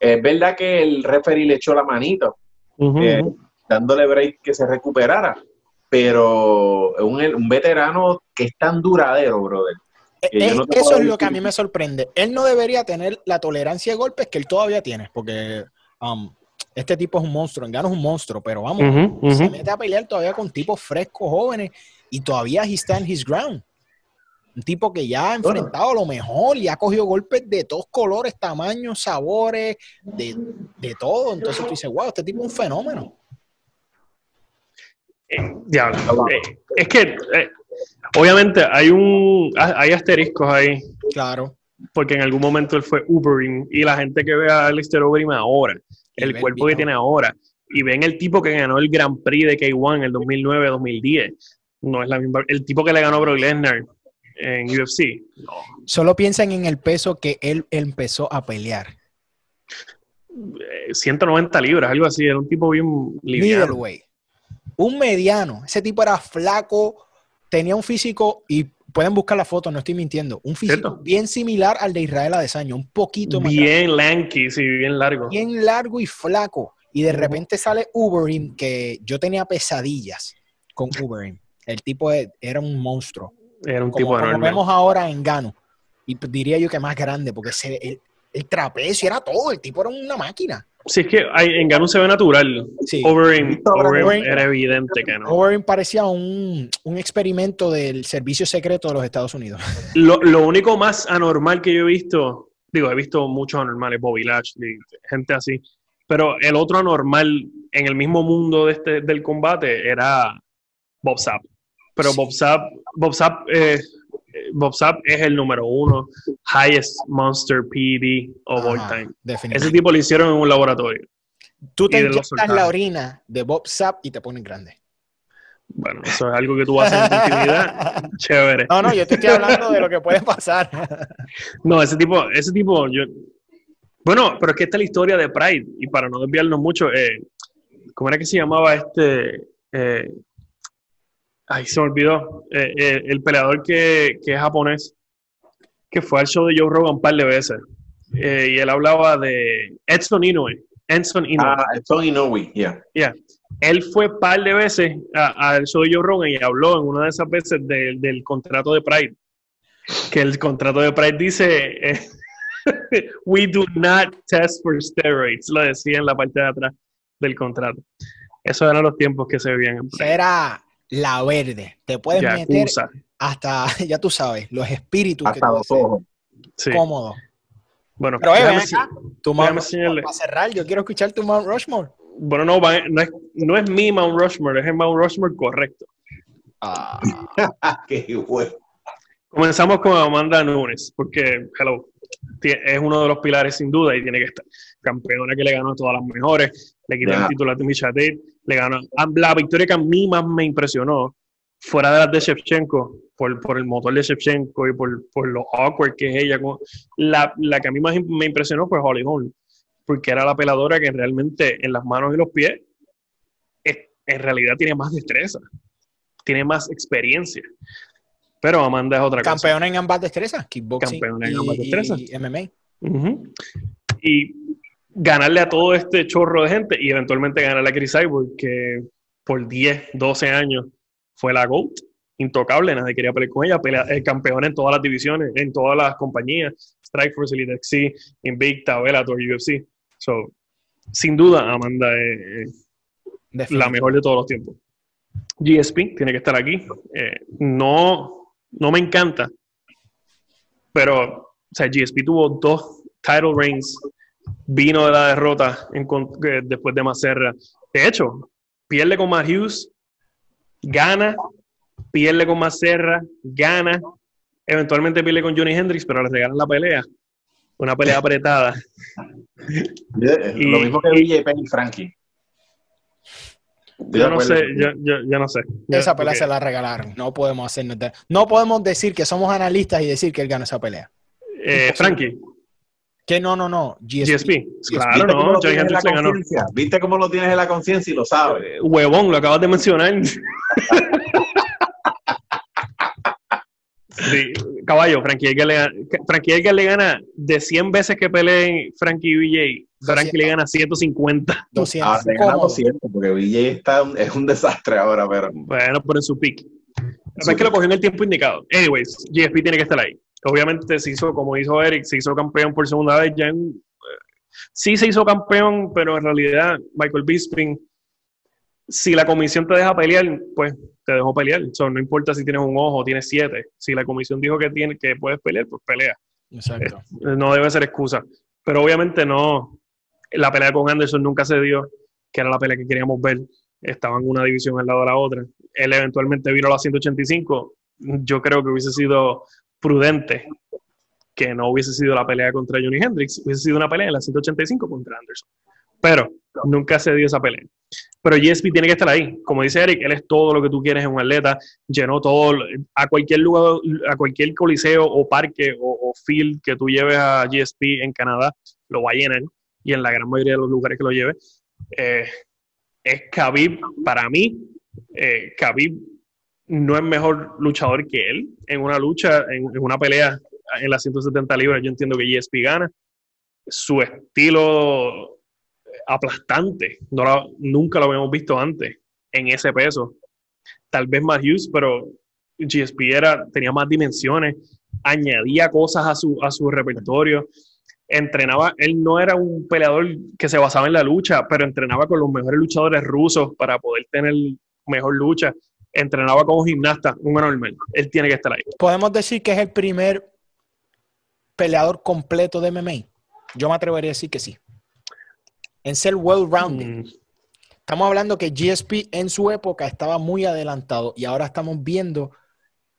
Es verdad que el referee le echó la manito, eh, dándole break que se recuperara pero un, un veterano que es tan duradero, brother. Eh, eso es lo que a mí me sorprende. Él no debería tener la tolerancia de golpes que él todavía tiene, porque um, este tipo es un monstruo, Engano es un monstruo, pero vamos, se mete a pelear todavía con tipos frescos, jóvenes, y todavía he está his ground. Un tipo que ya ha enfrentado lo mejor y ha cogido golpes de todos colores, tamaños, sabores, de, todo. Entonces tú dices, wow, este tipo es un fenómeno. Eh, eh, es que eh, obviamente hay un hay asteriscos ahí. Claro. Porque en algún momento él fue Ubering y la gente que ve a Alistair Ubering ahora, el cuerpo que tiene ahora, y ven el tipo que ganó el Grand Prix de K1 en el 2009-2010, no es la misma. El tipo que le ganó a Brock Lesnar en UFC. Solo piensen en el peso que él empezó a pelear. 190 eh, libras, algo así, era un tipo bien liviano. Un mediano, ese tipo era flaco, tenía un físico y pueden buscar la foto, no estoy mintiendo, un físico bien similar al de Israel Adesanya, un poquito más Bien lanky, sí, bien largo. Bien largo y flaco. Y de repente sale Uberin, que yo tenía pesadillas con Uberin. El tipo era un monstruo. Era un tipo enorme. Como vemos ahora en Gano. Y diría yo que más grande, porque el, el, trapecio era todo. El tipo era una máquina. Sí, es que en Gano se ve natural. Sí. Overeem, era evidente que no. Overeem parecía un, un, experimento del servicio secreto de los Estados Unidos. Lo, lo, único más anormal que yo he visto, digo, he visto muchos anormales, Bobby Lashley, gente así, pero el otro anormal en el mismo mundo de este, del combate era Bob Sapp. Pero Bob Sapp, Bob Sapp, eh, Bob Sapp es el número uno, highest monster PD of all time. Ese tipo lo hicieron en un laboratorio. Tú te inyectas la orina de Bob Sapp y te ponen grande. Bueno, eso es algo que tú haces en tu intimidad. Chévere. No, no, yo te estoy hablando de lo que puede pasar. no, ese tipo, ese tipo, yo. Bueno, pero es que esta es la historia de Pride, y para no desviarnos mucho, eh, ¿cómo era que se llamaba este? Eh, Ay, se me olvidó. Eh, eh, el peleador que, que, es japonés, que fue al show de Joe Rogan un par de veces. Eh, y él hablaba de Edson Inoue. Edson Inoue. Ah, Edson Inoue, yeah. Yeah. Él fue un par de veces al show de Joe Rogan y habló en una de esas veces del contrato de Pride. Que el contrato de Pride dice: We do not test for steroids. Lo decía en la parte de atrás del contrato. Esos eran los tiempos que se vivían en Pride. Era la verde. Te puedes meter hasta, ya tú sabes, los espíritus hasta los ojos. Cómodo. Bueno, pero déjame, tu Mount para cerrar, yo quiero escuchar tu Mount Rushmore. Bueno, no, no es, no es mi Mount Rushmore, es el Mount Rushmore correcto. Ah. Qué bueno. Comenzamos con Amanda Nunes, porque, hello, es uno de los pilares sin duda y tiene que estar. Campeona que le ganó a todas las mejores, le quitó el título a Tate, le ganó. La victoria que a mí más me impresionó, fuera de las de Shevchenko, por, por el motor de Shevchenko y por, por lo awkward que es ella, la, la que a mí más me impresionó fue Holly Holm, porque era la peladora que realmente en las manos y los pies, en realidad tiene más destreza, tiene más experiencia. Pero Amanda es otra cosa. Campeona en ambas destrezas, kickboxing Campeona en ambas destrezas. y MMA. Y ganarle a todo este chorro de gente y eventualmente ganarle a Chris Cyborg, que por 10, 12 años fue la GOAT, intocable, nadie quería pelear con ella, pelea, el campeón en todas las divisiones, en todas las compañías, Strikeforce, Elite XC, Invicta, Bellator, UFC. So, sin duda, Amanda es la mejor de todos los tiempos. GSP tiene que estar aquí. Eh, no, no me encanta, pero o sea, GSP tuvo dos title reigns vino de la derrota en, después de Macerra. De hecho, pierde con Matt Hughes, gana, pierde con Macerra, gana, eventualmente pierde con Johnny Hendrix, pero le regalan la pelea. Una pelea apretada. lo mismo que BJ Penn y Frankie. Yo no, sé, yo, yo, no sé. Esa pelea se la regalaron. No podemos hacer No podemos decir que somos analistas y decir que él ganó esa pelea. Eh, Frankie. Que no, no, no. GSP. Claro, no. Johnny Hendrix le ganó. ¿Viste cómo lo tienes en la conciencia y lo sabes? Eh, huevón, lo acabas de mencionar. sí, caballo, Frankie Edgar, le, Frankie Edgar le gana de 100 veces que peleen Frankie y BJ. Frankie le gana 150. 200. Ahora le gana 200 porque BJ está, es un desastre ahora, pero. Bueno, por en su pick. Es que lo cogió en el tiempo indicado. Anyways, GSP tiene que estar ahí obviamente se hizo, como hizo Eric, se hizo campeón por segunda vez. Ya en, sí se hizo campeón, pero en realidad Michael Bisping si la comisión te deja pelear, pues te dejó pelear. no importa si tienes un ojo o tienes siete. Si la comisión dijo que, tiene, que puedes pelear, pues pelea. Exacto. Eh, no debe ser excusa. Pero obviamente no. La pelea con Anderson nunca se dio, que era la pelea que queríamos ver. Estaban una división al lado de la otra. Él eventualmente vino a las 185. Yo creo que hubiese sido prudente que no hubiese sido la pelea contra Johnny Hendricks, hubiese sido una pelea en la 185 contra Anderson. Pero nunca se dio esa pelea. Pero GSP tiene que estar ahí. Como dice Eric, él es todo lo que tú quieres en un atleta. Llenó todo, a cualquier lugar, a cualquier coliseo o parque o, field que tú lleves a GSP en Canadá, lo va a llenar. Y en la gran mayoría de los lugares que lo lleve. Eh, es Khabib, para mí, eh, Khabib no es mejor luchador que él en una lucha, en, en una pelea en las 170 libras. Yo entiendo que GSP gana. Su estilo aplastante. No nunca lo habíamos visto antes en ese peso. Tal vez más Hughes, pero GSP era, tenía más dimensiones, añadía cosas a su, a su repertorio. Entrenaba, él no era un peleador que se basaba en la lucha, pero entrenaba con los mejores luchadores rusos para poder tener mejor lucha. Entrenaba como gimnasta, un normal. Él tiene que estar ahí. Podemos decir que es el primer peleador completo de MMA. Yo me atrevería a decir que sí en ser well-rounded. Mm. Estamos hablando que GSP en su época estaba muy adelantado y ahora estamos viendo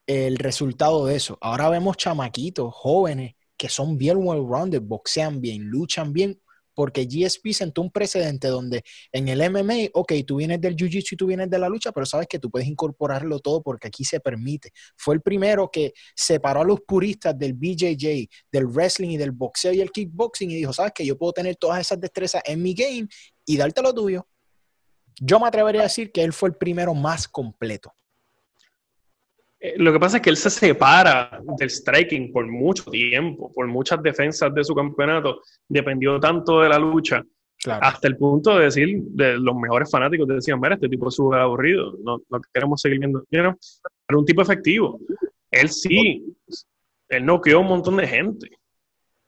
el resultado de eso. Ahora vemos chamaquitos, jóvenes, que son bien well-rounded, boxean bien, luchan bien, porque GSP sentó un precedente donde en el MMA, ok, tú vienes del Jiu-Jitsu y tú vienes de la lucha, pero sabes que tú puedes incorporarlo todo porque aquí se permite. Fue el primero que separó a los puristas del BJJ, del wrestling y del boxeo y el kickboxing y dijo, sabes que yo puedo tener todas esas destrezas en mi game y darte lo tuyo. Yo me atrevería a decir que él fue el primero más completo. Eh, lo que pasa es que él se separa del striking por mucho tiempo, por muchas defensas de su campeonato, dependió tanto de la lucha, hasta el punto de decir, de los mejores fanáticos decían, mira, este tipo es súper aburrido, no, no, queremos seguir viendo, Era un tipo efectivo. Él sí, él no quedó un montón de gente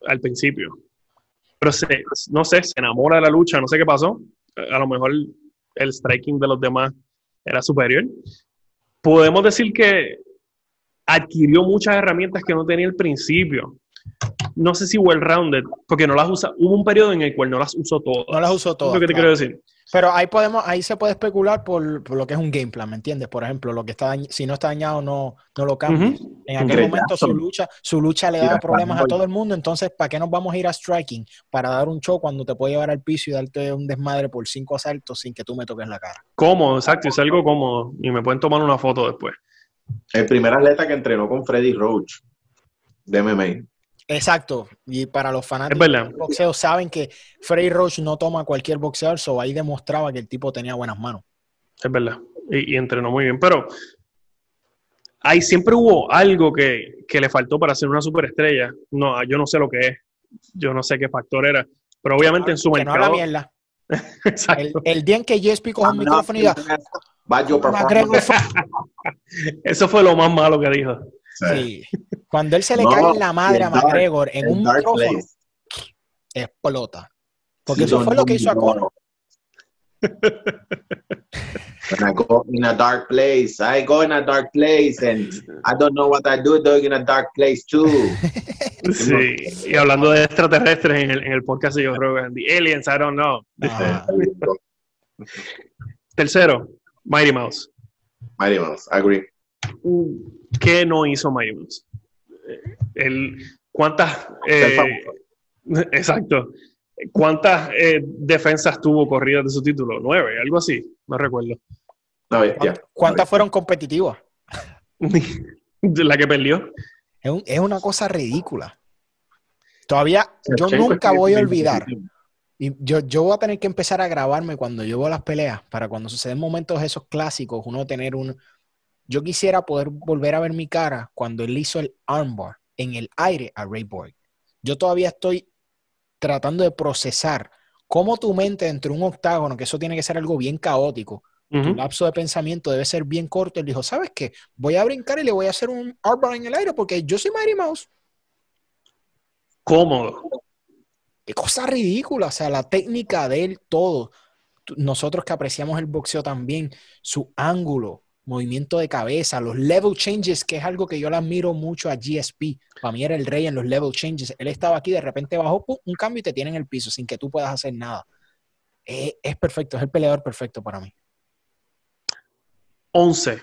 al principio, pero no sé, se enamora de la lucha, no sé qué pasó, a lo mejor el striking de los demás era superior, podemos decir que adquirió muchas herramientas que no tenía al principio. No sé si well-rounded, porque no las usa. Hubo un periodo en el cual no las usó todas. No las usó todas. Es lo que te quiero decir. Pero ahí podemos, ahí se puede especular por, lo que es un game plan, ¿me entiendes? Por ejemplo, lo que está si no está dañado, no, no lo cambia. En aquel momento su lucha, su lucha le daba problemas a todo el mundo, entonces, ¿para qué nos vamos a ir a striking? Para dar un show cuando te puede llevar al piso y darte un desmadre por cinco asaltos sin que tú me toques la cara. Cómodo, exacto, es algo cómodo. Y me pueden tomar una foto después. El primer atleta que entrenó con Freddy Roach de MMA. Exacto. Y para los fanáticos del boxeo saben que Freddy Roach no toma cualquier boxeador, so ahí demostraba que el tipo tenía buenas manos. Es verdad. Y, entrenó muy bien. Pero ahí siempre hubo algo que, le faltó para ser una superestrella. No, yo no sé lo que es. Yo no sé qué factor era. Pero obviamente en su que mercado. No mierda. Exacto. El, día en que Jespi coge un micrófono y diga, Eso fue lo más malo que dijo. Sí. Cuando él se le cae en la madre a McGregor en un micrófono, explota. Porque eso fue lo que hizo a Conor. When I go in a dark place, I go in a dark place and I don't know what I do in a dark place too. Sí, y hablando de extraterrestres en el, en el podcast de Joe Rogan, The Aliens, I don't know. Tercero, Mighty Mouse. Mighty Mouse, agree. ¿Qué no hizo Mighty Mouse? El, ¿Cuántas? Eh, exacto. ¿Cuántas eh, defensas tuvo corridas de su título? Nueve, algo así, no recuerdo. ¿Cuántas fueron competitivas? La que perdió. Es, una cosa ridícula. Todavía, yo nunca voy a olvidar. Y yo, yo voy a tener que empezar a grabarme cuando yo veo las peleas, para cuando suceden momentos esos clásicos, uno tener un, yo quisiera poder volver a ver mi cara cuando él hizo el armbar en el aire a Ray Borg. Yo todavía estoy tratando de procesar cómo tu mente entre un octágono, que eso tiene que ser algo bien caótico, tu lapso de pensamiento debe ser bien corto. Él dijo, ¿sabes qué? Voy a brincar y le voy a hacer un armbar en el aire porque yo soy Mary Mouse. Cómodo. Qué cosa ridícula, o sea, la técnica de él, todo nosotros que apreciamos el boxeo también, su ángulo, movimiento de cabeza, los level changes, que es algo que yo le admiro mucho a GSP. Para mí era el rey en los level changes. Él estaba aquí, de repente bajó un cambio y te tiene en el piso sin que tú puedas hacer nada. Es, es perfecto, es el peleador perfecto para mí. 11.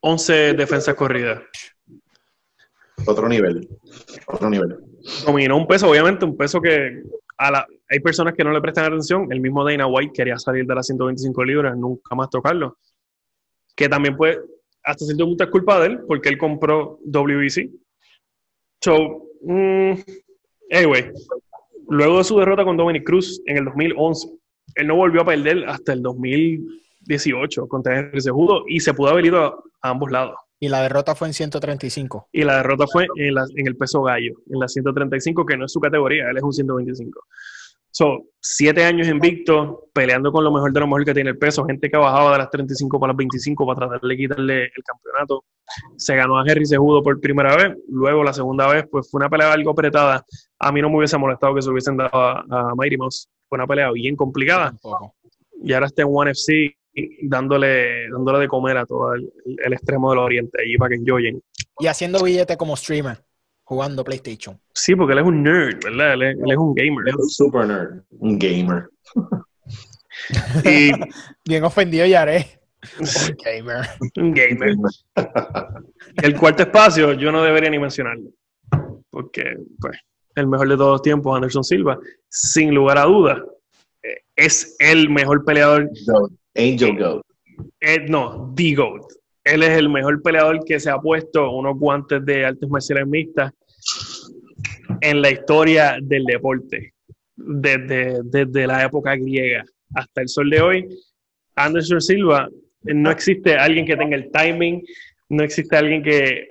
11 defensas corridas. Otro nivel. Otro nivel. Dominó un peso, obviamente, un peso que a la, hay personas que no le prestan atención. El mismo Dana White quería salir de las 125 libras, nunca más tocarlo. Que también puede, hasta cierto punto es culpa de él, porque él compró WBC. So, mm, anyway, luego de su derrota con Dominic Cruz en el 2011, él no volvió a perder hasta el 2018 contra Henry Cejudo y se pudo haber ido a, ambos lados. Y la derrota fue en 135. Y la derrota fue en, en, el peso gallo, en la 135, que no es su categoría, él es un 125. So, siete años invicto, peleando con lo mejor de lo mejor que tiene el peso, gente que ha bajado de las 35 para las 25 para tratar de quitarle el campeonato. Se ganó a Henry Cejudo por primera vez, luego la segunda vez, pues fue una pelea algo apretada. A mí no me hubiese molestado que se hubiesen dado a, a Mighty Mouse. Fue una pelea bien complicada. Y ahora está en One FC dándole, dándole de comer a todo el, el extremo del oriente ahí para que enjoyen. Y haciendo billete como streamer jugando PlayStation. Sí, porque él es un nerd, ¿verdad? Él es, un gamer. Él es un super nerd, un gamer. y, Bien ofendido ya haré. Un gamer. Un gamer. El cuarto espacio yo no debería ni mencionarlo. Porque, pues, el mejor de todos los tiempos, Anderson Silva, sin lugar a dudas, eh, es el mejor peleador. Angel Goat. Eh, no, The Goat. Él es el mejor peleador que se ha puesto unos guantes de artes marciales mixtas en la historia del deporte, desde, desde la época griega hasta el sol de hoy. Anderson Silva, no existe alguien que tenga el timing, no existe alguien que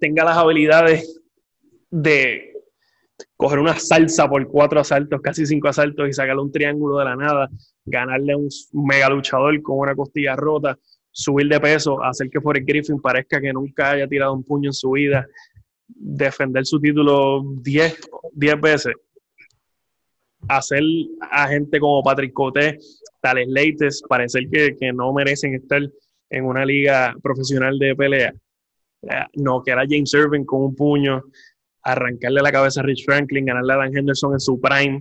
tenga las habilidades de coger una salsa por cuatro asaltos, casi cinco asaltos y sacarle un triángulo de la nada, ganarle a un mega luchador con una costilla rota, subir de peso, hacer que Forrest Griffin parezca que nunca haya tirado un puño en su vida, defender su título 10 veces, hacer a gente como Patrick Coté, tales Leites, parecer que, que, no merecen estar en una liga profesional de pelea. No, que era James Irving con un puño, arrancarle la cabeza a Rich Franklin, ganarle a Dan Henderson en su prime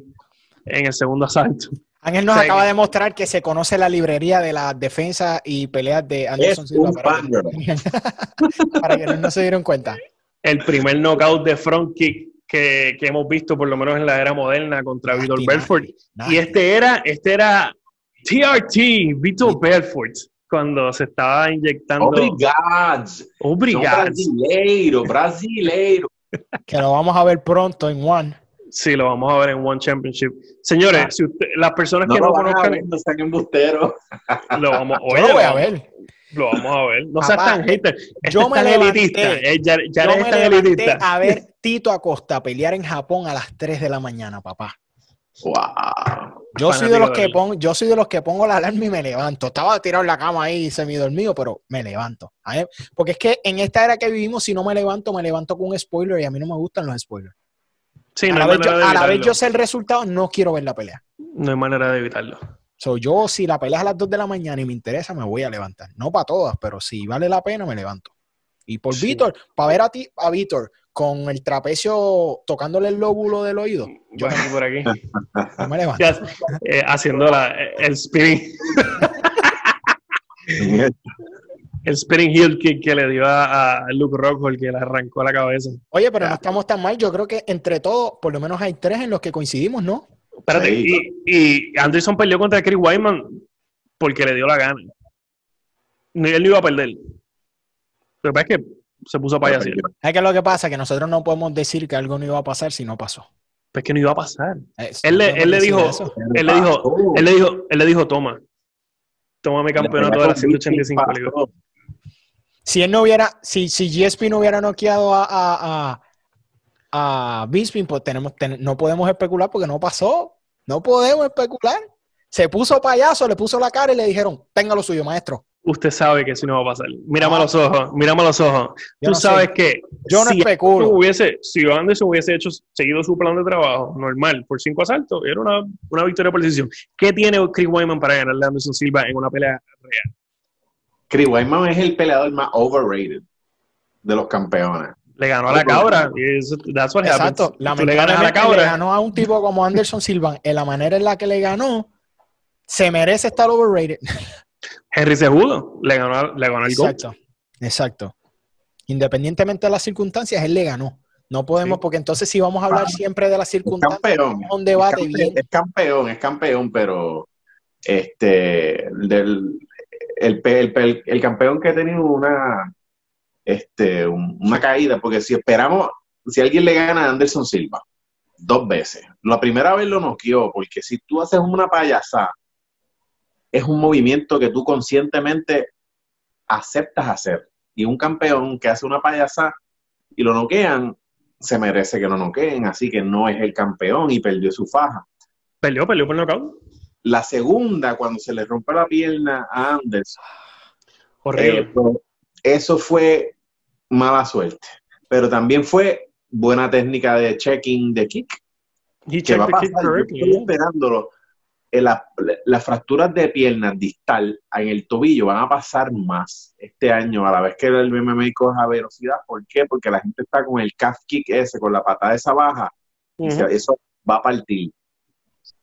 en el segundo asalto. Ángel nos acaba de mostrar que se conoce la librería de la defensa y peleas de Anderson Silva para, para, que no se dieron cuenta. El primer knockout de front kick que, que hemos visto, por lo menos en la era moderna, contra Vitor Belfort. Y este era, este era TRT, Vitor Belfort, cuando se estaba inyectando. Obrigado. Obrigado. brasileiro, brasileiro. Que lo vamos a ver pronto en One. Sí, lo vamos a ver en One Championship. Señores, ah. si usted, las personas que no conozcan. Ver, no están embustero. Lo vamos, oye, yo lo voy a ver. Lo vamos a ver. No seas tan hater. yo me elitista. Eh, ya, ya yo me levanté a ver Tito Acosta pelear en Japón a las 3 de la mañana, papá. Wow. Yo soy de los que pongo, yo soy de los que pongo la alarma y me levanto. Estaba tirado en la cama ahí semi dormido, pero me levanto. Porque es que en esta era que vivimos, si no me levanto, me levanto con un spoiler y a mí no me gustan los spoilers a, la vez yo, sé el resultado, no quiero ver la pelea. No hay manera de evitarlo. So, yo, si la pelea es a las 2 de la mañana y me interesa, me voy a levantar. No para todas, pero si vale la pena, me levanto. Y por Víctor, para ver a ti, a Víctor, con el trapecio tocándole el lóbulo del oído. Yo aquí por aquí. me levanto. Eh, haciendo la, el spinning. el spinning heel kick que le dio a, Luke Rockhold que le arrancó la cabeza. Oye, pero no estamos tan mal. Yo creo que entre todos, por lo menos hay tres en los que coincidimos, ¿no? Espérate, y, Anderson peleó contra Chris Wyman porque le dio la gana. Él no iba a perder. Lo que es que se puso para allá. Es que lo que pasa es que nosotros no podemos decir que algo no iba a pasar si no pasó. Pues que no iba a pasar. él, le, él le dijo, él le dijo, él le dijo, él le dijo, toma, toma mi campeonato de las 185 libras si él no hubiera, si, si GSP no hubiera noqueado a, a, a, Bisping, pues tenemos, no podemos especular porque no pasó. No podemos especular. Se puso payaso, le puso la cara y le dijeron, tenga lo suyo, maestro. usted sabe que si no va a pasar. Mírame a los ojos, mírame a los ojos. Tú sabes que yo no si especulo. Hubiese, si Anderson hubiese hecho, seguido su plan de trabajo normal por cinco asaltos, era una, una victoria por decisión. ¿Qué tiene Chris Wyman para ganarle a Anderson Silva en una pelea real? Chris Wyman es el peleador más overrated de los campeones. Le ganó a la cabra. That's what Exacto. Le, a la cabra. le ganó a un tipo como Anderson Silva. En la manera en la que le ganó, se merece estar overrated. Henry Cejudo le ganó, le ganó el Exacto, exacto. Independientemente de las circunstancias, él le ganó. No podemos, porque entonces si vamos a hablar ah, siempre de las circunstancias, es campeón, un debate es campeón, Es campeón, es campeón, pero este del, el, el, el, campeón que ha tenido una este, una caída, porque si esperamos, si alguien le gana a Anderson Silva dos veces, la primera vez lo noqueó, porque si tú haces una payasada es un movimiento que tú conscientemente aceptas hacer. Y un campeón que hace una payasa y lo noquean, se merece que lo noqueen, así que no es el campeón y perdió su faja. Perdió, perdió por nocaut. La segunda, cuando se le rompe la pierna a Anderson. Horrible. Eh, eso fue mala suerte. Pero también fue buena técnica de checking de kick. Que va a pasar, estoy esperándolo las fracturas de piernas distal en el tobillo van a pasar más este año a la vez que el MMA coja velocidad. ¿Por qué? Porque la gente está con el calf kick ese, con la patada esa baja. y eso va a partir.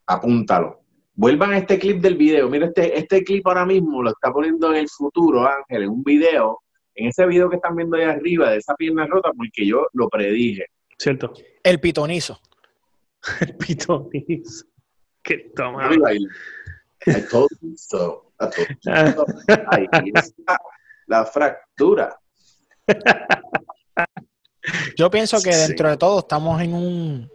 Apúntalo. Vuelvan a este clip del video. Mira, este, este clip ahora mismo lo está poniendo en el futuro, Ángel, en un video. En ese video que están viendo ahí arriba de esa pierna rota, porque yo lo predije. Cierto. El pitonizo. el pitonizo. Qué toma. I told you so. Ahí está la fractura. Yo pienso que dentro de todo estamos en un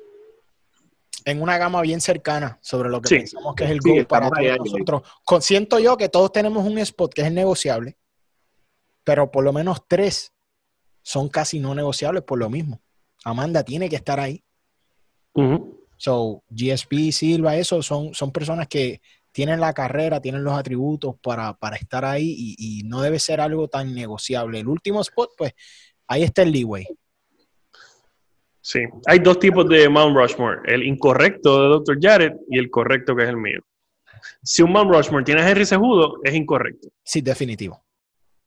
en una gama bien cercana sobre lo que pensamos que es el goal para todos nosotros. Siento yo que todos tenemos un spot que es negociable, pero por lo menos tres son casi no negociables por lo mismo. Amanda tiene que estar ahí. So, GSP, Silva, eso son, son personas que tienen la carrera, tienen los atributos para, estar ahí y, no debe ser algo tan negociable. El último spot, pues, ahí está el leeway. Sí, hay dos tipos de Mount Rushmore, el incorrecto de Dr. Jared y el correcto que es el mío. Si un Mount Rushmore tiene a Henry Sejudo, es incorrecto. Sí, definitivo.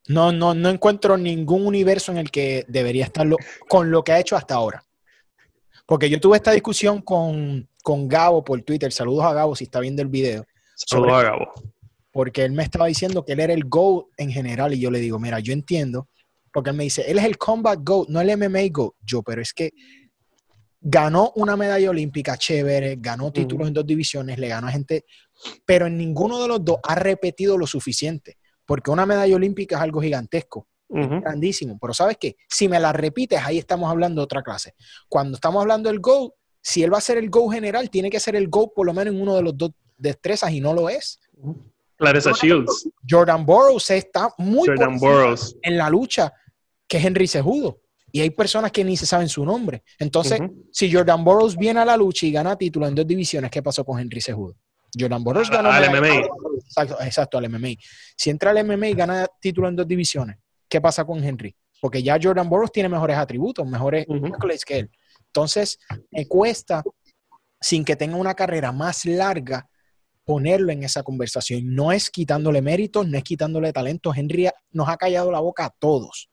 No, no, no encuentro ningún universo en el que debería estarlo con lo que ha hecho hasta ahora. Porque yo tuve esta discusión con, Gabo por Twitter. Saludos a Gabo si está viendo el video. Saludos a Gabo. Porque él me estaba diciendo que él era el GOAT en general. Y yo le digo, mira, yo entiendo. Porque él me dice, él es el Combat GOAT, no el MMA GOAT. Yo, pero es que ganó una medalla olímpica chévere, ganó títulos en dos divisiones, le ganó a gente, pero en ninguno de los dos ha repetido lo suficiente, porque una medalla olímpica es algo gigantesco grandísimo. Pero ¿sabes qué? Si me la repites, ahí estamos hablando de otra clase. Cuando estamos hablando del Go, si él va a ser el Go general, tiene que ser el Go por lo menos en uno de los dos destrezas y no lo es. Clarissa Shields. Jordan Burroughs está muy en la lucha que Henry Sejudo. Y hay personas que ni se saben su nombre. Entonces, si Jordan Burroughs viene a la lucha y gana título en dos divisiones, ¿qué pasó con Henry Sejudo? Jordan Burroughs ganó al MMA. Exacto, exacto, al MMA. Si entra al MMA y gana título en dos divisiones, ¿qué pasa con Henry? Porque ya Jordan Burroughs tiene mejores atributos, mejores uh que él. Entonces, me cuesta, sin que tenga una carrera más larga, ponerlo en esa conversación. No es quitándole méritos, no es quitándole talento. Henry nos ha callado la boca a todos.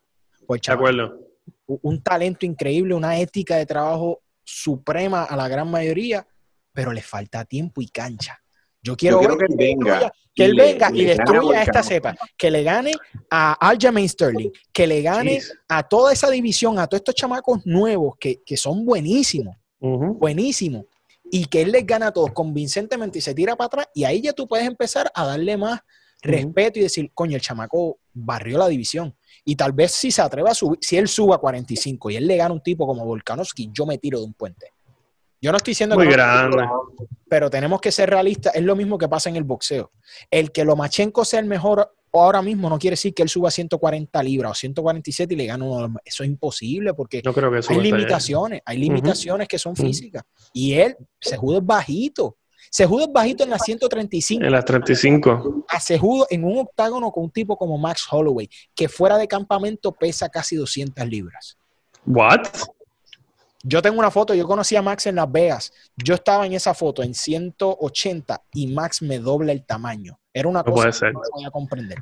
Pues, de acuerdo. Un talento increíble, una ética de trabajo suprema a la gran mayoría, pero le falta tiempo y cancha. Yo quiero, que, venga, que él venga y destruya esta cepa, que le gane a Aljamain Sterling, que le gane a toda esa división, a todos estos chamacos nuevos que, son buenísimos, buenísimos, y que él les gana a todos convincentemente y se tira para atrás, y ahí ya tú puedes empezar a darle más respeto y decir, coño, el chamaco barrió la división. Y tal vez si se atreva a subir, si él suba a 45 y él le gana a un tipo como Volkanovski, yo me tiro de un puente. Yo no estoy diciendo Muy grande. pero tenemos que ser realistas. Es lo mismo que pasa en el boxeo. El que Lomachenko sea el mejor ahora mismo no quiere decir que él suba 140 libras o 147 y le gane uno. Eso es imposible porque hay limitaciones. Hay limitaciones que son físicas. Y él, se juda bajito. Cejudo es bajito en las 135. En las 35. A Cejudo en un octágono con un tipo como Max Holloway, que fuera de campamento pesa casi 200 libras. ¿What? Yo tengo una foto, yo conocí a Max en Las Vegas. Yo estaba en esa foto en 180 y Max me dobla el tamaño. Era una cosa que no podía comprender.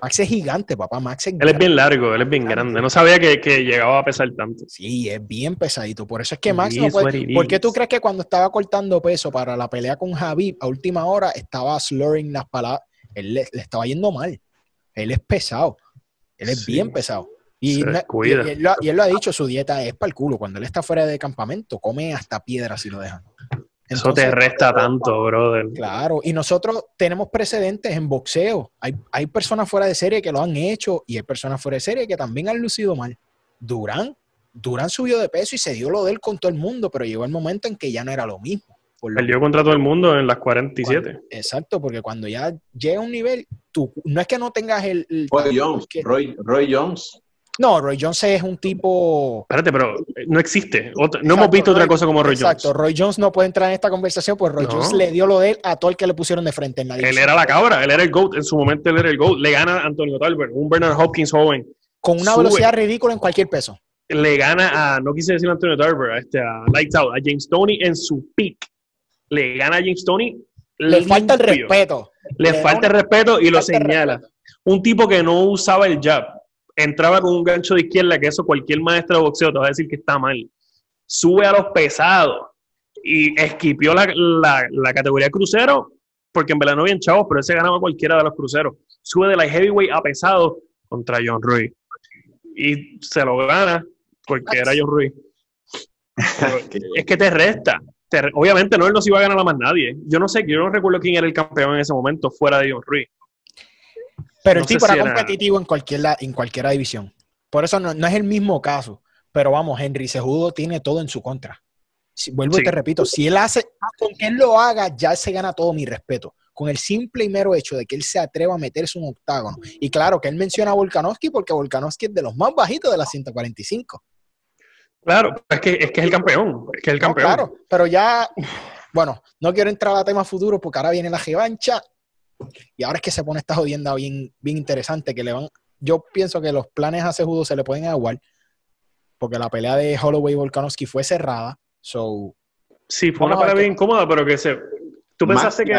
Max es gigante, papá. Max es Él es bien largo, él es bien grande. No sabía que, llegaba a pesar tanto. Sí, es bien pesadito. Por eso es que Max no puede. ¿Por qué tú crees que cuando estaba cortando peso para la pelea con Javi a última hora estaba slurring las palabras? Él le, estaba yendo mal. Él es pesado. Él es bien pesado. Y, él lo, ha dicho, su dieta es para el culo. Cuando él está fuera de campamento, come hasta piedras si lo dejan. Eso te resta tanto, brother. Claro, y nosotros tenemos precedentes en boxeo. Hay, hay personas fuera de serie que lo han hecho y hay personas fuera de serie que también han lucido mal. Durán, Durán subió de peso y se dio lo de él con todo el mundo, pero llegó el momento en que ya no era lo mismo. Perdió contra todo el mundo en las 47. exacto, porque cuando ya llega un nivel, tú, no es que no tengas el... Roy Jones, Roy Jones no, Roy Jones es un tipo. Espérate, pero eh, no existe. no hemos visto otra cosa como Roy Jones. Exacto, Roy Jones no puede entrar en esta conversación, pues Roy Jones le dio lo de él a todo el que le pusieron de frente en la Él era la cabra, él era el GOAT. En su momento él era el GOAT. Le gana a Antonio Talbert, un Bernard Hopkins joven. Con una velocidad ridícula en cualquier peso. Le gana a, no quise decir a Antonio Talbert, a, este, a Lights Out, a James Tony en su peak. Le gana a James Tony. Le falta el respeto. Le, falta el respeto y lo señala. Un tipo que no usaba el jab entraba con un gancho de izquierda, que eso cualquier maestro de boxeo te va a decir que está mal. Sube a los pesados y esquipió la, la, categoría crucero, porque en verdad no habían chavos, pero ese ganaba cualquiera de los cruceros. Sube de la heavyweight a pesado contra John Ruiz. Y se lo gana porque era John Ruiz. es que te resta. obviamente no, él no se iba a ganar a más nadie. Yo no sé, yo no recuerdo quién era el campeón en ese momento fuera de John Ruiz. Pero el tipo era competitivo en cualquier, en cualquiera división. Por eso no, es el mismo caso. Pero vamos, Henry Sejudo tiene todo en su contra. vuelvo y te repito, si él hace, con que él lo haga, ya se gana todo mi respeto. Con el simple y mero hecho de que él se atreva a meterse un octágono. Y claro, que él menciona a Volkanovski porque Volkanovski es de los más bajitos de las 145. Claro, es que es, que es el campeón. Es que es el campeón. claro, pero ya, bueno, no quiero entrar a temas futuros porque ahora viene la revancha y ahora es que se pone esta jodienda bien, bien interesante, que le van, yo pienso que los planes a Cejudo se le pueden aguar, porque la pelea de Holloway y Volkanovski fue cerrada, so... Sí, fue una pelea bien incómoda, pero que se... ¿Tú pensaste que...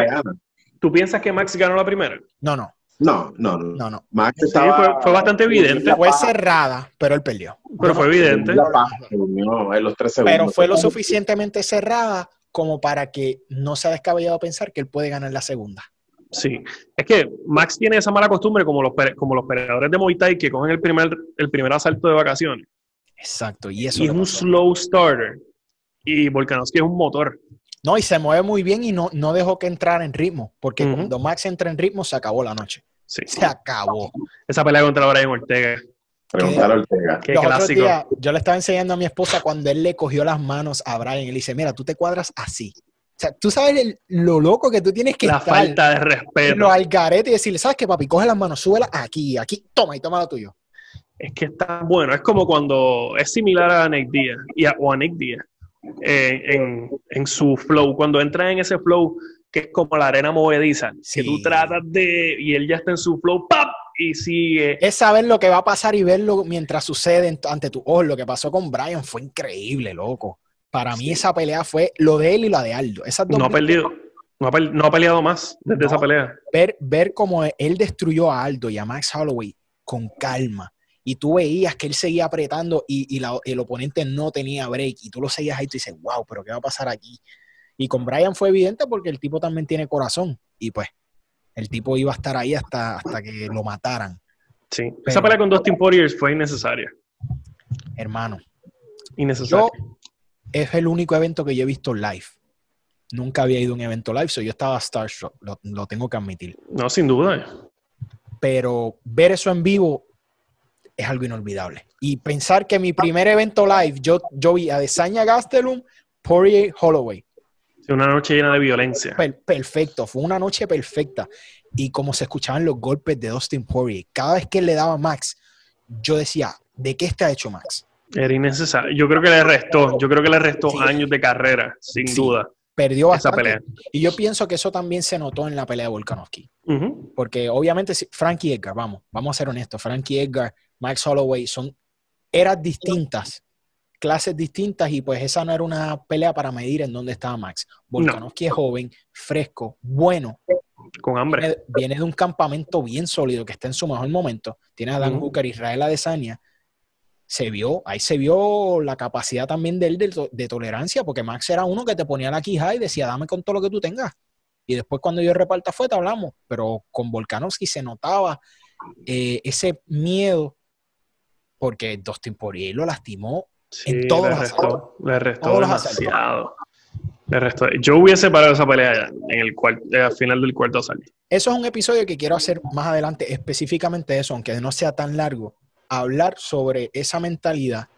¿Tú piensas que Max ganó la primera? No, no. No, no, no. no, Max fue, bastante evidente. Fue cerrada, pero él perdió. Pero fue evidente. pero fue lo suficientemente cerrada como para que no se ha descabellado pensar que él puede ganar la segunda. Sí, es que Max tiene esa mala costumbre como los, como los peleadores de Muay Thai que cogen el primer, el primer asalto de vacaciones. Exacto, y eso. Y es un slow starter. Y Volkanovski es un motor. No, y se mueve muy bien y no, no dejó que entrara en ritmo, porque cuando Max entra en ritmo se acabó la noche. Sí. Se acabó. Esa pelea contra Brian Ortega. Preguntar a Ortega. Qué clásico. yo le estaba enseñando a mi esposa cuando él le cogió las manos a Brian y le dice, mira, tú te cuadras así. O sea, tú sabes lo loco que tú tienes que La falta de respeto. Lo algarete y decirle, ¿sabes qué, papi? Coge las manos, súbela aquí, aquí, toma y toma lo tuyo. Es que está bueno. Es como cuando es similar a Nick Díaz y a, o a Nick Díaz eh, en, su flow. Cuando entra en ese flow que es como la arena movediza, que tú tratas de. y él ya está en su flow, ¡pap! Y sigue. Es saber lo que va a pasar y verlo mientras sucede ante tu ojo. Lo que pasó con Brian fue increíble, loco. Para mí esa pelea fue lo de él y la de Aldo. no ha perdido. No ha, peleado más desde esa pelea. Ver, ver cómo él destruyó a Aldo y a Max Holloway con calma. Y tú veías que él seguía apretando y, el oponente no tenía break. Y tú lo seguías ahí y tú dices, wow, pero ¿qué va a pasar aquí? Y con Brian fue evidente porque el tipo también tiene corazón. Y pues, el tipo iba a estar ahí hasta, hasta que lo mataran. Sí, esa pelea con Dustin Poirier fue innecesaria. Hermano. Innecesaria es el único evento que yo he visto live. Nunca había ido a un evento live, so yo estaba starstruck, lo, tengo que admitir. No, sin duda. Pero ver eso en vivo es algo inolvidable. Y pensar que mi primer evento live, yo, yo vi a Desaña Gastelum, Poirier Holloway. Una noche llena de violencia. perfecto, fue una noche perfecta. Y como se escuchaban los golpes de Dustin Poirier, cada vez que le daba Max, yo decía, ¿de qué está hecho Max? Era innecesario. Yo creo que le restó, yo creo que le restó años de carrera, sin duda. perdió bastante. Y yo pienso que eso también se notó en la pelea de Volkanovski. Porque obviamente Frankie Edgar, vamos, vamos a ser honestos, Frankie Edgar, Max Holloway son eras distintas, clases distintas y pues esa no era una pelea para medir en dónde estaba Max. Volkanovski es joven, fresco, bueno. Con hambre. Viene, de un campamento bien sólido que está en su mejor momento. Tiene a Dan Hooker, Israel Adesanya se vio, ahí se vio la capacidad también de él de, tolerancia, porque Max era uno que te ponía la quija y decía, dame con todo lo que tú tengas. Y después cuando yo reparta fue, te hablamos. Pero con Volkanovski se notaba eh, ese miedo, porque Dustin Poirier lo lastimó en todos los restó, Le restó demasiado. Le restó. Yo hubiese parado esa pelea en el eh, al final del cuarto asalto. Eso es un episodio que quiero hacer más adelante, específicamente eso, aunque no sea tan largo, hablar sobre esa mentalidad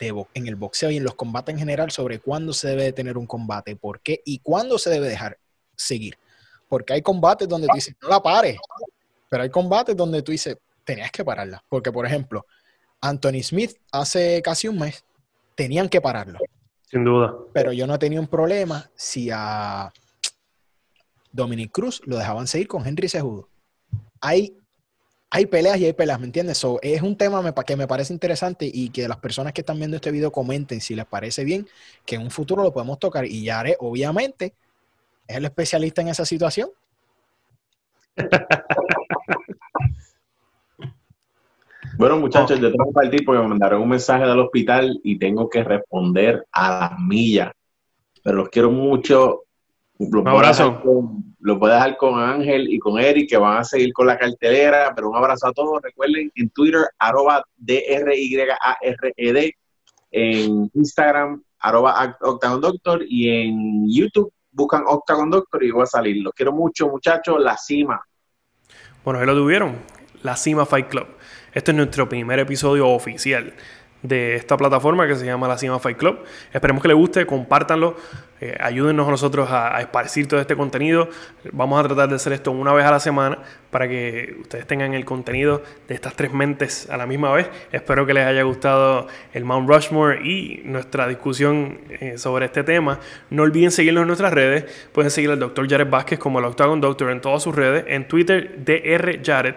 de en el boxeo y en los combates en general sobre cuándo se debe de tener un combate, por qué y cuándo se debe dejar seguir. Porque hay combates donde tú dices, no la pares, pero hay combates donde tú dices, tenías que pararla. Porque, por ejemplo, Anthony Smith hace casi un mes tenían que pararlo. Sin duda. Pero yo no tenía un problema si a Dominic Cruz lo dejaban seguir con Henry Sejudo. Hay hay peleas y hay peleas, ¿me entiendes? So, es un tema que me parece interesante y que las personas que están viendo este video comenten si les parece bien, que en un futuro lo podemos tocar. Y Yare, obviamente, es el especialista en esa situación. Bueno, muchachos, yo tengo que partir porque me mandaron un mensaje del hospital y tengo que responder a la milla. Pero los quiero mucho. un abrazo lo puedes dejar con Ángel y con Eric, que van a seguir con la cartelera, pero un abrazo a todos. Recuerden en Twitter, arroba D-R-Y-A-R-E-D, e en Instagram, arroba Octagon Doctor, y en YouTube buscan Octagon Doctor y va a salir. Los quiero mucho, muchachos. La cima. Bueno, ahí lo tuvieron. La cima Fight Club. Este es nuestro primer episodio oficial de esta plataforma que se llama La Cima Fight Club. Esperemos que les guste, compártanlo, eh, ayúdennos a nosotros a, esparcir todo este contenido. Vamos a tratar de hacer esto una vez a la semana para que ustedes tengan el contenido de estas tres mentes a la misma vez. Espero que les haya gustado el Mount Rushmore y nuestra discusión eh, sobre este tema. No olviden seguirnos en nuestras redes. Pueden seguir al Dr. Jared Vázquez como el Octagon Doctor en todas sus redes. En Twitter, DR Jared.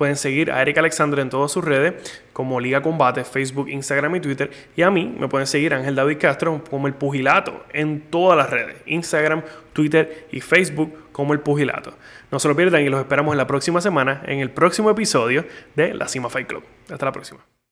Pueden seguir a Eric Alexander en todas sus redes, como Liga Combate, Facebook, Instagram y Twitter. Y a mí me pueden seguir Ángel David Castro como el Pugilato en todas las redes, Instagram, Twitter y Facebook como el Pugilato. No se lo pierdan y los esperamos en la próxima semana en el próximo episodio de La Cima Fight Club. Hasta la próxima.